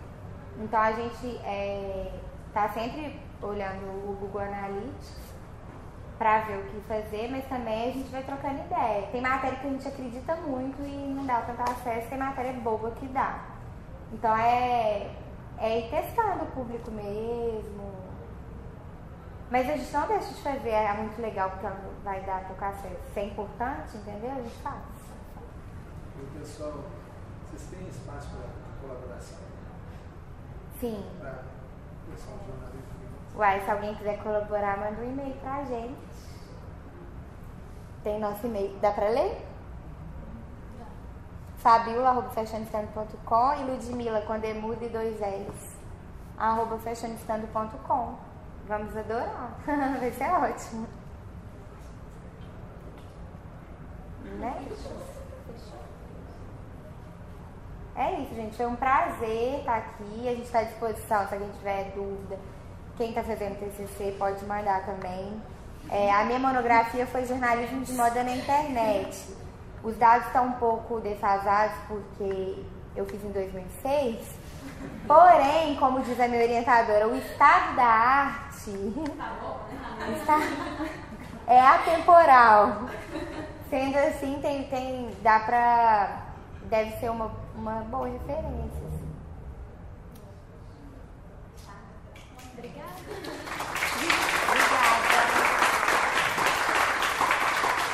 Então, a gente está sempre olhando o Google Analytics para ver o que fazer, mas também a gente vai trocando ideia. Tem matéria que a gente acredita muito e não dá tanto acesso, tem matéria boba que dá. Então, é, é ir testando o público mesmo. Mas a gente não deixa de fazer, é muito legal porque ela vai dar pouco acesso. Se é importante, entendeu? A gente faz. E o pessoal, vocês têm espaço para colaboração? Sim. Para o pessoal jornalismo? Uai, se alguém quiser colaborar, manda um e-mail pra gente. Tem nosso e-mail. Dá pra ler? Fabiola.fashionistando.com e Ludmilla com demudo e dois L's. Arroba fashionistando.com. Vamos adorar. Vai ser ótimo. Né? É isso, gente. Foi um prazer estar aqui. A gente está à disposição se alguém tiver dúvida. Quem está fazendo TCC pode mandar também. É, a minha monografia foi jornalismo de moda na internet. Os dados estão um pouco defasados porque eu fiz em 2006. Porém, como diz a minha orientadora, o estado da arte está, é atemporal. Sendo assim, tem, tem, dá pra. Deve ser uma, uma boa referência. assim.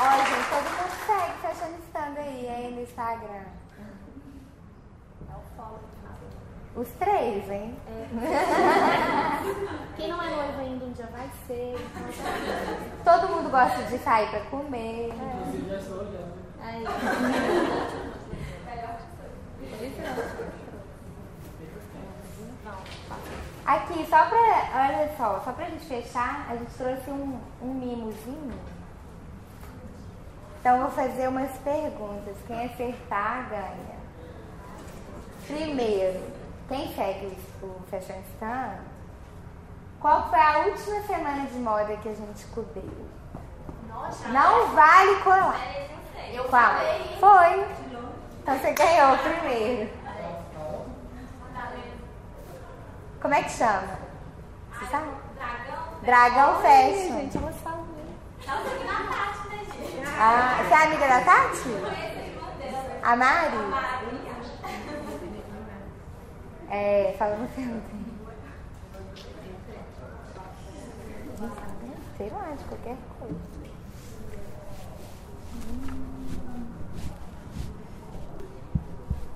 Ó, gente, todo mundo segue No Instagram. É o follow. Os três, hein? Quem não é noivo ainda um dia vai ser. então Todo mundo gosta de sair pra comer. Inclusive, já estou olhando. Aí. Aqui, só pra. Olha só, só pra gente fechar, a gente trouxe um, um mimozinho. Então vou fazer umas perguntas. Quem acertar ganha. Primeiro, Quem segue o, Fashion Stand? Qual foi a última semana de moda que a gente cobriu? Nossa, Não vale sei. Eu Qual? Foi. Então você ganhou primeiro. Como é que chama? Você sabe? Dragão. Dragão Fashion. Gente, eu vou saber. Tava seguindo a Tati, né, gente? Ah, você é amiga da Tati? A Mari? É, falando pergunta. Sei lá, de qualquer coisa.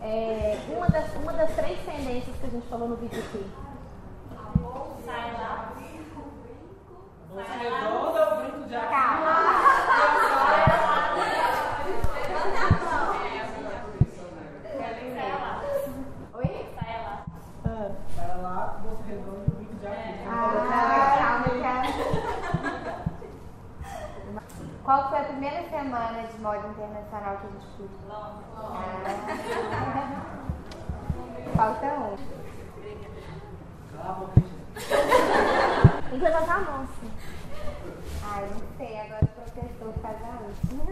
É, uma, das, uma das três tendências que a gente falou no vídeo aqui. Sai lá. Bolsa redonda ou brinco de Oi? Sai lá. Sai lá, bolsa redonda ou brinco de Ah, calma, calma. Qual foi a primeira semana de moda internacional que a gente fez? Ah. Falta um. Tem que levantar a mão, assim. Ai, não sei, agora o professor faz a última.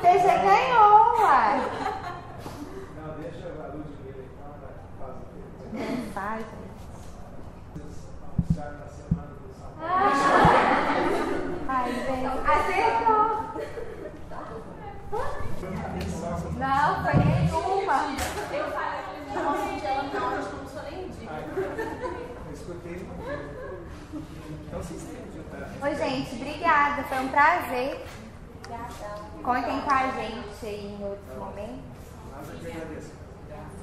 Você já ganhou, uai. Não, deixa a luz ver aí, ela faz Ai, gente. Acertou. Não, foi nenhuma. Eu falei que não ela, não, não sou nem Eu escutei. Então se? Oi, gente, obrigada. Foi um prazer. Obrigadão. Contem com a gente aí em outros momentos. Nada que agradeço. Obrigada.